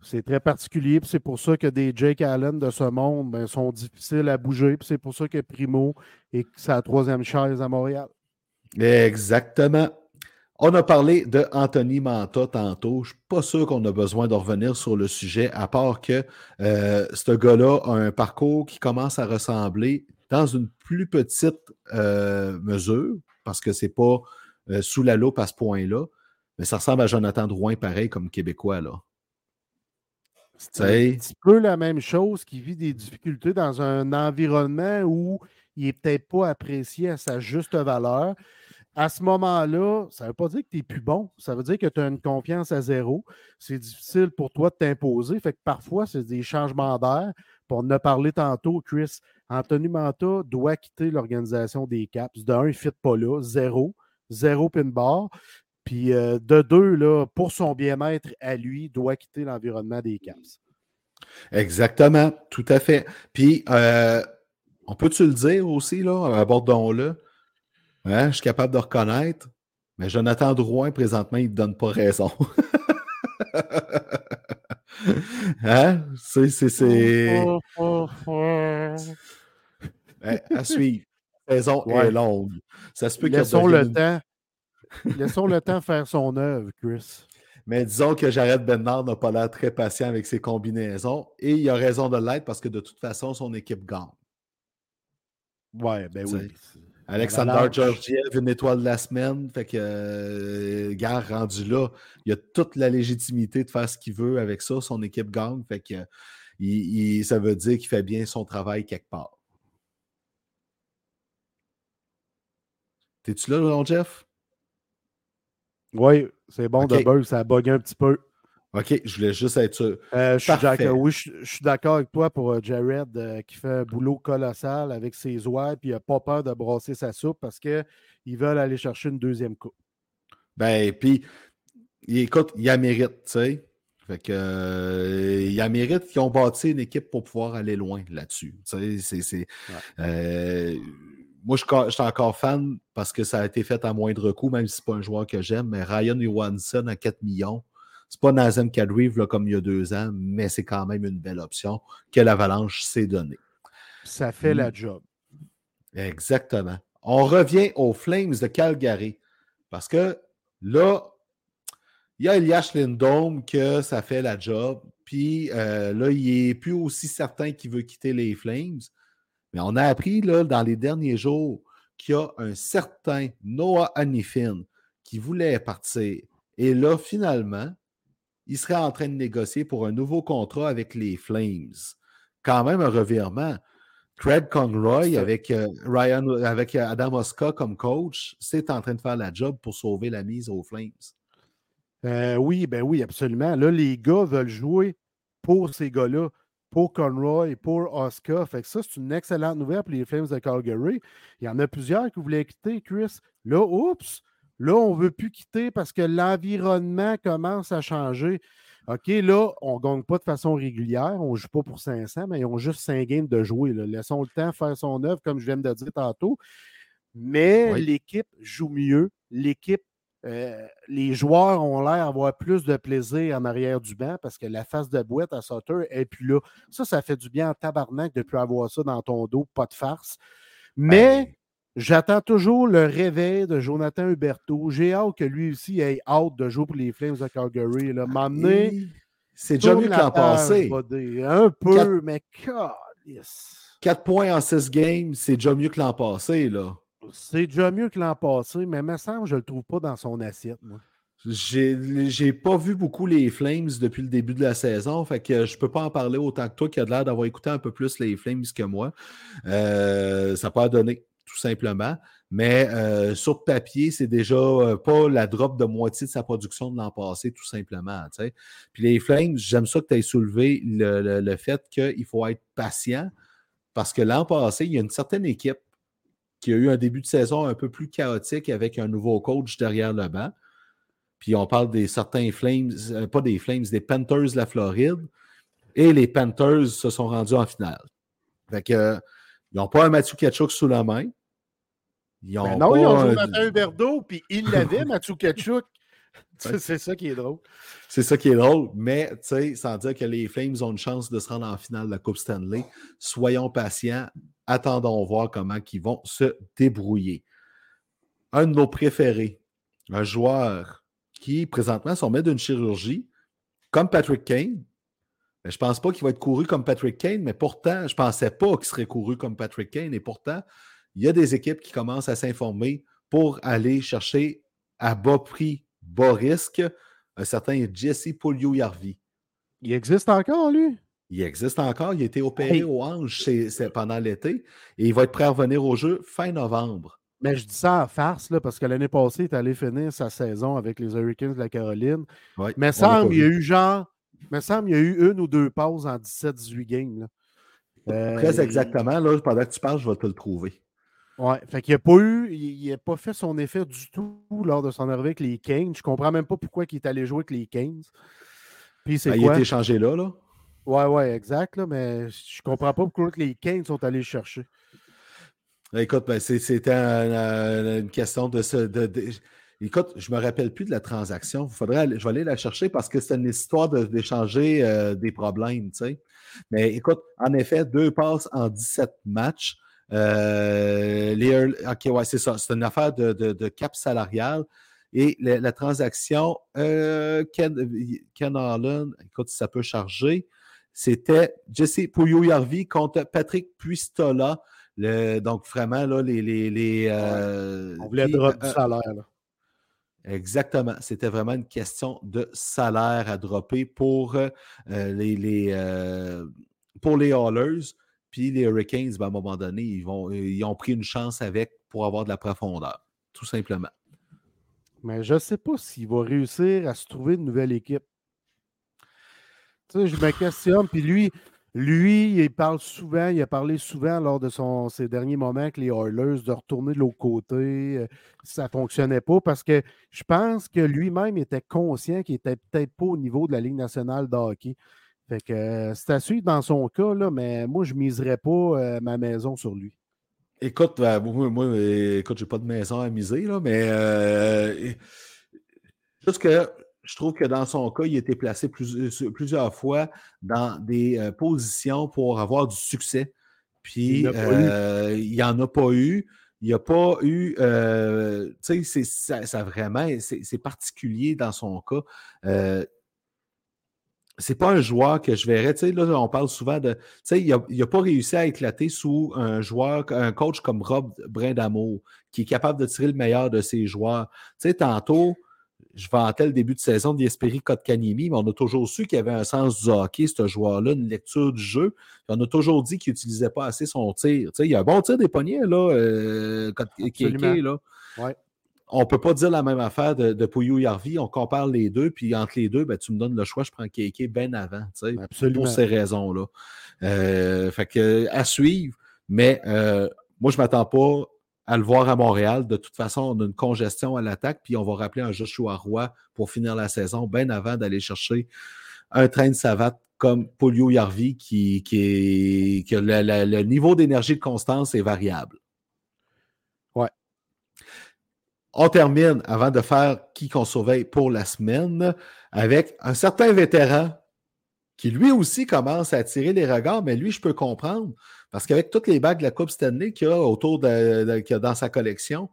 C'est très particulier, c'est pour ça que des Jake Allen de ce monde ben, sont difficiles à bouger, c'est pour ça que Primo est sa troisième chaise à Montréal. Exactement. On a parlé de Anthony Manta tantôt. Je ne suis pas sûr qu'on a besoin de revenir sur le sujet, à part que euh, ce gars-là a un parcours qui commence à ressembler dans une plus petite euh, mesure, parce que ce n'est pas euh, sous la loupe à ce point-là, mais ça ressemble à Jonathan Drouin, pareil, comme Québécois. là. C'est un petit peu la même chose qui vit des difficultés dans un environnement où il n'est peut-être pas apprécié à sa juste valeur. À ce moment-là, ça ne veut pas dire que tu es plus bon. Ça veut dire que tu as une confiance à zéro. C'est difficile pour toi de t'imposer. Fait que parfois, c'est des changements d'air. Pour en a parlé tantôt, Chris, Anthony Manta doit quitter l'organisation des Caps. De un, il ne fit pas là, zéro, zéro pin bar. Puis euh, de deux, là, pour son bien-être à lui, doit quitter l'environnement des Caps. Exactement, tout à fait. Puis, euh, on peut-tu le dire aussi, là, abordons-le. Hein, je suis capable de reconnaître, mais Jonathan Drouin, présentement, il ne donne pas raison. hein? C'est. Ben, à suivre. La saison est longue. Ça se peut Laissons le temps. Laissons le temps faire son œuvre, Chris. Mais disons que Jared Bernard n'a pas l'air très patient avec ses combinaisons et il a raison de l'être parce que de toute façon, son équipe gagne. Ouais, ben oui. Alexander Georgiev, une étoile de la semaine. Fait que, euh, gare rendu là, il a toute la légitimité de faire ce qu'il veut avec ça. Son équipe gagne. Fait que, il, ça veut dire qu'il fait bien son travail quelque part. T'es-tu là, Jeff? Oui, c'est bon de bug, ça a bugué un petit peu. OK, je voulais juste être sûr. Euh, je oui, je, suis d'accord avec toi pour euh, Jared euh, qui fait un boulot colossal avec ses oies, puis il n'a pas peur de brasser sa soupe parce qu'ils veulent aller chercher une deuxième coupe. Ben, puis, écoute, il a mérite, tu sais. Fait que, euh, il y a mérite qu'ils ont bâti une équipe pour pouvoir aller loin là-dessus. Tu sais, c'est, moi, je, suis encore fan parce que ça a été fait à moindre coût, même si ce n'est pas un joueur que j'aime, mais Ryan Johansson à 4 millions. C'est pas Nazem Kadriv comme il y a deux ans, mais c'est quand même une belle option que l'Avalanche s'est donnée. Ça fait la hmm. job. Exactement. On revient aux Flames de Calgary parce que là, il y a Elias Lindholm que ça fait la job. Puis euh, là, il n'est plus aussi certain qu'il veut quitter les Flames. Mais on a appris là, dans les derniers jours qu'il y a un certain Noah Hanifin qui voulait partir. Et là, finalement, il serait en train de négocier pour un nouveau contrat avec les Flames. Quand même un revirement. Craig Conroy avec, euh, Ryan, avec Adam Oska comme coach, c'est en train de faire la job pour sauver la mise aux Flames. Euh, oui, ben oui, absolument. Là, les gars veulent jouer pour ces gars-là, pour Conroy, pour Oscar. Fait que ça, c'est une excellente nouvelle pour les Flames de Calgary. Il y en a plusieurs qui voulaient quitter, Chris. Là, oups, là, on ne veut plus quitter parce que l'environnement commence à changer. OK, là, on ne gagne pas de façon régulière, on ne joue pas pour 500, mais ils ont juste 5 games de jouer. Laissons le temps faire son œuvre, comme je viens de dire tantôt. Mais l'équipe joue mieux, l'équipe euh, les joueurs ont l'air d'avoir plus de plaisir en arrière du banc parce que la face de boîte à Sutter est plus là. Ça, ça fait du bien en tabarnak de plus avoir ça dans ton dos, pas de farce. Mais ben j'attends toujours le réveil de Jonathan Huberto. J'ai hâte que lui aussi ait hâte de jouer pour les Flames de Calgary. M'amener. C'est déjà mieux que l'an passé. Un peu, mais 4 points en 6 games, c'est déjà mieux que l'an passé. là. C'est déjà mieux que l'an passé, mais me semble je ne le trouve pas dans son assiette, moi. J'ai pas vu beaucoup les Flames depuis le début de la saison, fait que je peux pas en parler autant que toi qui a l'air d'avoir écouté un peu plus les Flames que moi. Euh, ça pas donné, tout simplement. Mais euh, sur papier, c'est déjà euh, pas la drop de moitié de sa production de l'an passé, tout simplement. Puis les Flames, j'aime ça que tu aies soulevé le, le fait qu'il faut être patient parce que l'an passé, il y a une certaine équipe qui a eu un début de saison un peu plus chaotique avec un nouveau coach derrière le banc. Puis on parle des certains Flames, euh, pas des Flames, des Panthers de la Floride. Et les Panthers se sont rendus en finale. Fait que, ils n'ont pas un Mathieu Kachuk sous la main. Ils ont ben non, ils ont joué Mathieu Huberdo, puis il l'avait, Mathieu Kachuk. C'est ça qui est drôle. C'est ça qui est drôle, mais tu sais, sans dire que les Flames ont une chance de se rendre en finale de la Coupe Stanley, soyons patients, attendons voir comment ils vont se débrouiller. Un de nos préférés, un joueur qui présentement se remet d'une chirurgie, comme Patrick Kane. je ne pense pas qu'il va être couru comme Patrick Kane, mais pourtant, je ne pensais pas qu'il serait couru comme Patrick Kane. Et pourtant, il y a des équipes qui commencent à s'informer pour aller chercher à bas prix bas risque, un certain Jesse Polio-Yarvi. Il existe encore, lui? Il existe encore. Il a été opéré au hanche pendant l'été et il va être prêt à revenir au jeu fin novembre. Mais je dis ça en farce, là, parce que l'année passée, il est allé finir sa saison avec les Hurricanes de la Caroline. mais semble il y a eu genre. Mais semble il y a eu une ou deux pauses en 17-18 games. Très euh, exactement. Là, pendant que tu parles, je vais te le trouver. Ouais, fait qu'il n'a pas eu, il n'a pas fait son effet du tout lors de son arrivée avec les Kings. Je comprends même pas pourquoi il est allé jouer avec les Kings. Puis c'est ben, Il a été changé là, là. Ouais, ouais, exact, là, mais je comprends pas pourquoi les Kings sont allés le chercher. Écoute, ben, c'était une question de. Écoute, je ne me rappelle plus de la transaction. Faudrait je vais aller la chercher parce que c'est une histoire d'échanger euh, des problèmes, tu sais. Mais écoute, en effet, deux passes en 17 matchs. Euh, OK, ouais, c'est ça. C'est une affaire de, cap salarial. Et la, transaction, euh, Ken, Ken écoute, ça peut charger. C'était Jesse Pouillou-Yarvi contre Patrick Puistola. donc, vraiment, là, les. les, euh, On voulait drop du salaire. Exactement. C'était vraiment une question de salaire à dropper pour, les, les pour les Hallers. Puis les Hurricanes, ben, à un moment donné, ils, vont, ils ont pris une chance avec pour avoir de la profondeur, tout simplement. Mais je ne sais pas s'il va réussir à se trouver une nouvelle équipe. Je me questionne, puis lui, Lui, il parle souvent, il a parlé souvent lors de ses derniers moments avec les Oilers de retourner de l'autre côté. Euh, ça ne fonctionnait pas parce que je pense que lui-même était conscient qu'il n'était peut-être pas au niveau de la Ligue nationale de hockey. Fait que euh, c'est à suivre dans son cas, là, mais moi, je ne miserais pas euh, ma maison sur lui. Écoute, moi, moi écoute, j'ai pas de maison à miser, là, mais juste que je trouve que dans son cas, il a été placé plusieurs fois dans des euh, positions pour avoir du succès. Puis, il n'y en a pas eu. Il n'y a pas eu. Euh, tu sais, ça, vraiment, c'est particulier dans son cas. Euh, c'est pas un joueur que je verrais. Tu sais, là, on parle souvent de. Tu sais, il n'a pas réussi à éclater sous un joueur, un coach comme Rob Brindamour, qui est capable de tirer le meilleur de ses joueurs. Tu sais, tantôt, je vantais le début de saison d'Yesperi Kotkaniemi, mais on a toujours su qu'il avait un sens du hockey, ce joueur-là, une lecture du jeu. on a toujours dit qu'il n'utilisait pas assez son tir. il y a un bon tir des poignets, là, euh, là. On ne peut pas dire la même affaire de, de Pouillou Yarvi. On compare les deux, puis entre les deux, ben, tu me donnes le choix, je prends Kéké bien avant, pour ces raisons-là. Euh, fait que, à suivre, mais euh, moi, je ne m'attends pas à le voir à Montréal. De toute façon, on a une congestion à l'attaque, puis on va rappeler un Joshua Roy pour finir la saison, bien avant d'aller chercher un train de savate comme Polio Yarvi, qui, qui que le, niveau d'énergie de constance est variable. Ouais. On termine avant de faire qui qu'on surveille pour la semaine avec un certain vétéran qui lui aussi commence à attirer les regards, mais lui, je peux comprendre parce qu'avec toutes les bagues de la Coupe Stanley qu'il a autour de, dans sa collection,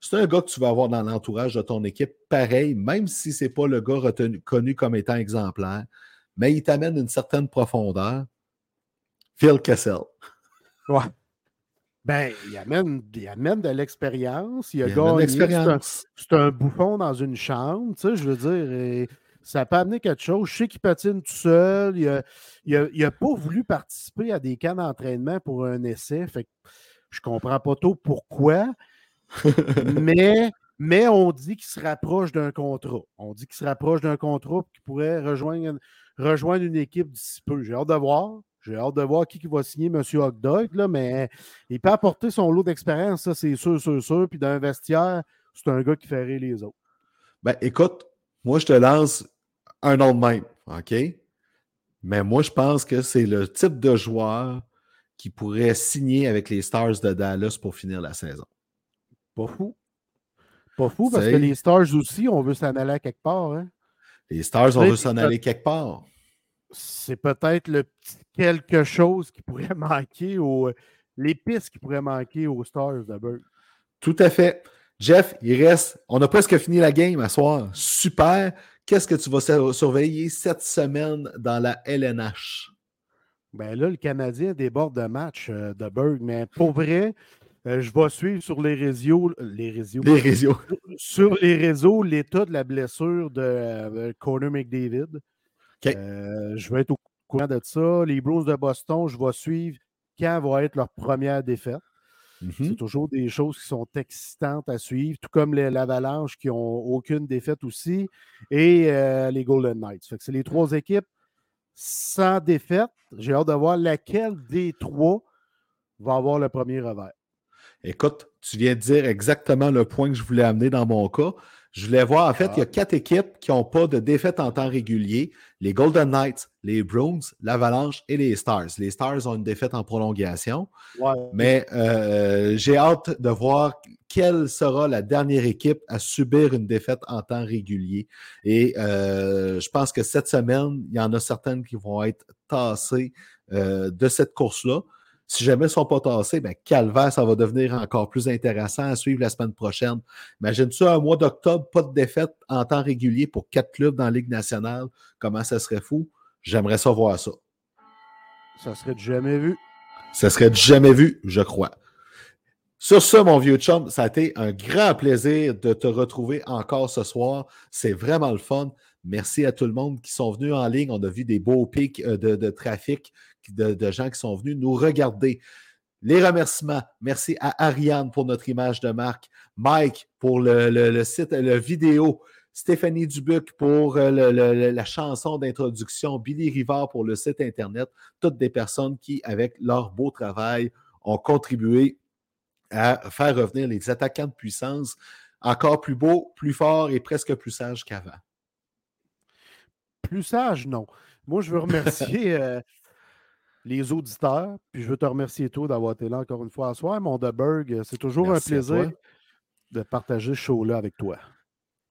c'est un gars que tu vas avoir dans l'entourage de ton équipe pareil, même si ce n'est pas le gars connu comme étant exemplaire, mais il t'amène une certaine profondeur. Phil Kessel. Ouais. Ben, il amène, il amène de l'expérience. Il a gagné. C'est un, un, bouffon dans une chambre, tu sais, je veux dire ça peut amener quelque chose. Je sais qu'il patine tout seul. Il n'a pas voulu participer à des camps d'entraînement pour un essai. Fait que je ne comprends pas trop pourquoi. mais, mais on dit qu'il se rapproche d'un contrat. On dit qu'il se rapproche d'un contrat qui pourrait rejoindre, rejoindre une équipe d'ici peu. J'ai hâte de voir. J'ai hâte de voir qui, va signer M. Hogdog, là, mais il peut apporter son lot d'expérience, ça, c'est sûr, sûr, sûr. Puis d'un vestiaire, c'est un gars qui ferait les autres. Ben, écoute, moi, je te lance un nom de même, OK? Mais moi, je pense que c'est le type de joueur qui pourrait signer avec les Stars de Dallas pour finir la saison. Pas fou. Pas fou, parce que les Stars aussi, on veut s'en aller quelque part. Hein? Les Stars, on veut s'en aller quelque part. C'est peut-être le petit quelque chose qui pourrait manquer aux. L'épice qui pourrait manquer aux Stars de Tout à fait. Jeff, il reste. On a presque fini la game à soir. Super. Qu'est-ce que tu vas surveiller cette semaine dans la LNH? Ben là, le Canadien déborde de match euh, de Berg, mais pour vrai, euh, je vais suivre sur les réseaux, les réseaux, les réseaux. sur les réseaux l'état de la blessure de euh, Conor McDavid. je vais être au courant de ça. Les Blues de Boston, je vais suivre quand va être leur première défaite. C'est mmh toujours des choses qui sont excitantes à suivre, tout comme l'Avalanche qui n'ont aucune défaite aussi, et euh, les Golden Knights. c'est les trois équipes sans défaite. J'ai hâte de voir laquelle des trois va avoir le premier revers. Écoute, tu viens de dire exactement le point que je voulais amener dans mon cas. Je voulais voir, en fait, il y a ah. quatre équipes qui n'ont pas de défaite en temps régulier. Les Golden Knights, les Bruins, l'Avalanche et les Stars. Les Stars ont une défaite en prolongation. Mais euh, j'ai hâte de voir quelle sera la dernière équipe à subir une défaite en temps régulier. Et euh, je pense que cette semaine, il y en a certaines qui vont être tassées euh, de cette course-là. Si jamais ils ne sont pas tassés, ben calvaire, ça va devenir encore plus intéressant à suivre la semaine prochaine. Imagine-tu un mois d'octobre, pas de défaite en temps régulier pour quatre clubs dans la Ligue nationale? Comment ça serait fou? J'aimerais ça voir ça. Ça serait jamais vu. Ça serait jamais vu, je crois. Sur ce, mon vieux chum, ça a été un grand plaisir de te retrouver encore ce soir. C'est vraiment le fun. Merci à tout le monde qui sont venus en ligne. On a vu des beaux pics euh, de, trafic de, gens qui sont venus nous regarder. Les remerciements. Merci à Ariane pour notre image de marque. Mike pour le, site, le vidéo. Stéphanie Dubuc pour la chanson d'introduction, Billy Rivard pour le site Internet, toutes des personnes qui, avec leur beau travail, ont contribué à faire revenir les attaquants de puissance encore plus beaux, plus forts et presque plus sages qu'avant. Plus sages, non. Moi, je veux remercier euh, les auditeurs, puis je veux te remercier toi d'avoir été là encore une fois à soir. Mon Deberg, c'est toujours un plaisir de partager ce show-là avec toi.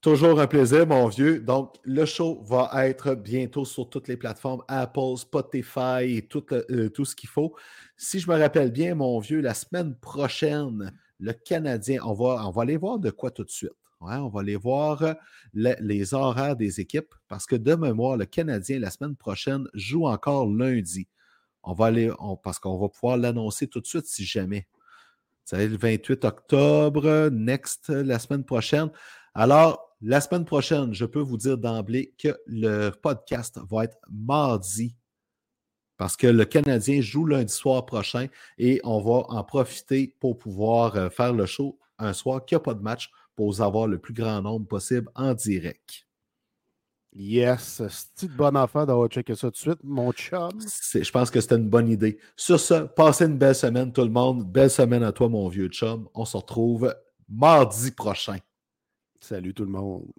Toujours un plaisir, mon vieux. Donc, le show va être bientôt sur toutes les plateformes Apple, Spotify et tout, euh, tout ce qu'il faut. Si je me rappelle bien, mon vieux, la semaine prochaine, le Canadien, on va, on va aller voir de quoi tout de suite. on va aller voir les horaires des équipes parce que de mémoire, le Canadien, la semaine prochaine, joue encore lundi. On va aller, parce qu'on va pouvoir l'annoncer tout de suite si jamais. C'est le 28 octobre, next, la semaine prochaine. Alors, la semaine prochaine, je peux vous dire d'emblée que le podcast va être mardi parce que le Canadien joue lundi soir prochain et on va en profiter pour pouvoir euh, faire le show un soir qui n'y a pas de match pour avoir le plus grand nombre possible en direct. Yes, c'est une bonne affaire d'avoir checké ça tout de suite, mon chum? Je pense que c'était une bonne idée. Sur ce, passez une belle semaine, tout le monde. Belle semaine à toi, mon vieux chum. On se retrouve mardi prochain. Salut tout le monde.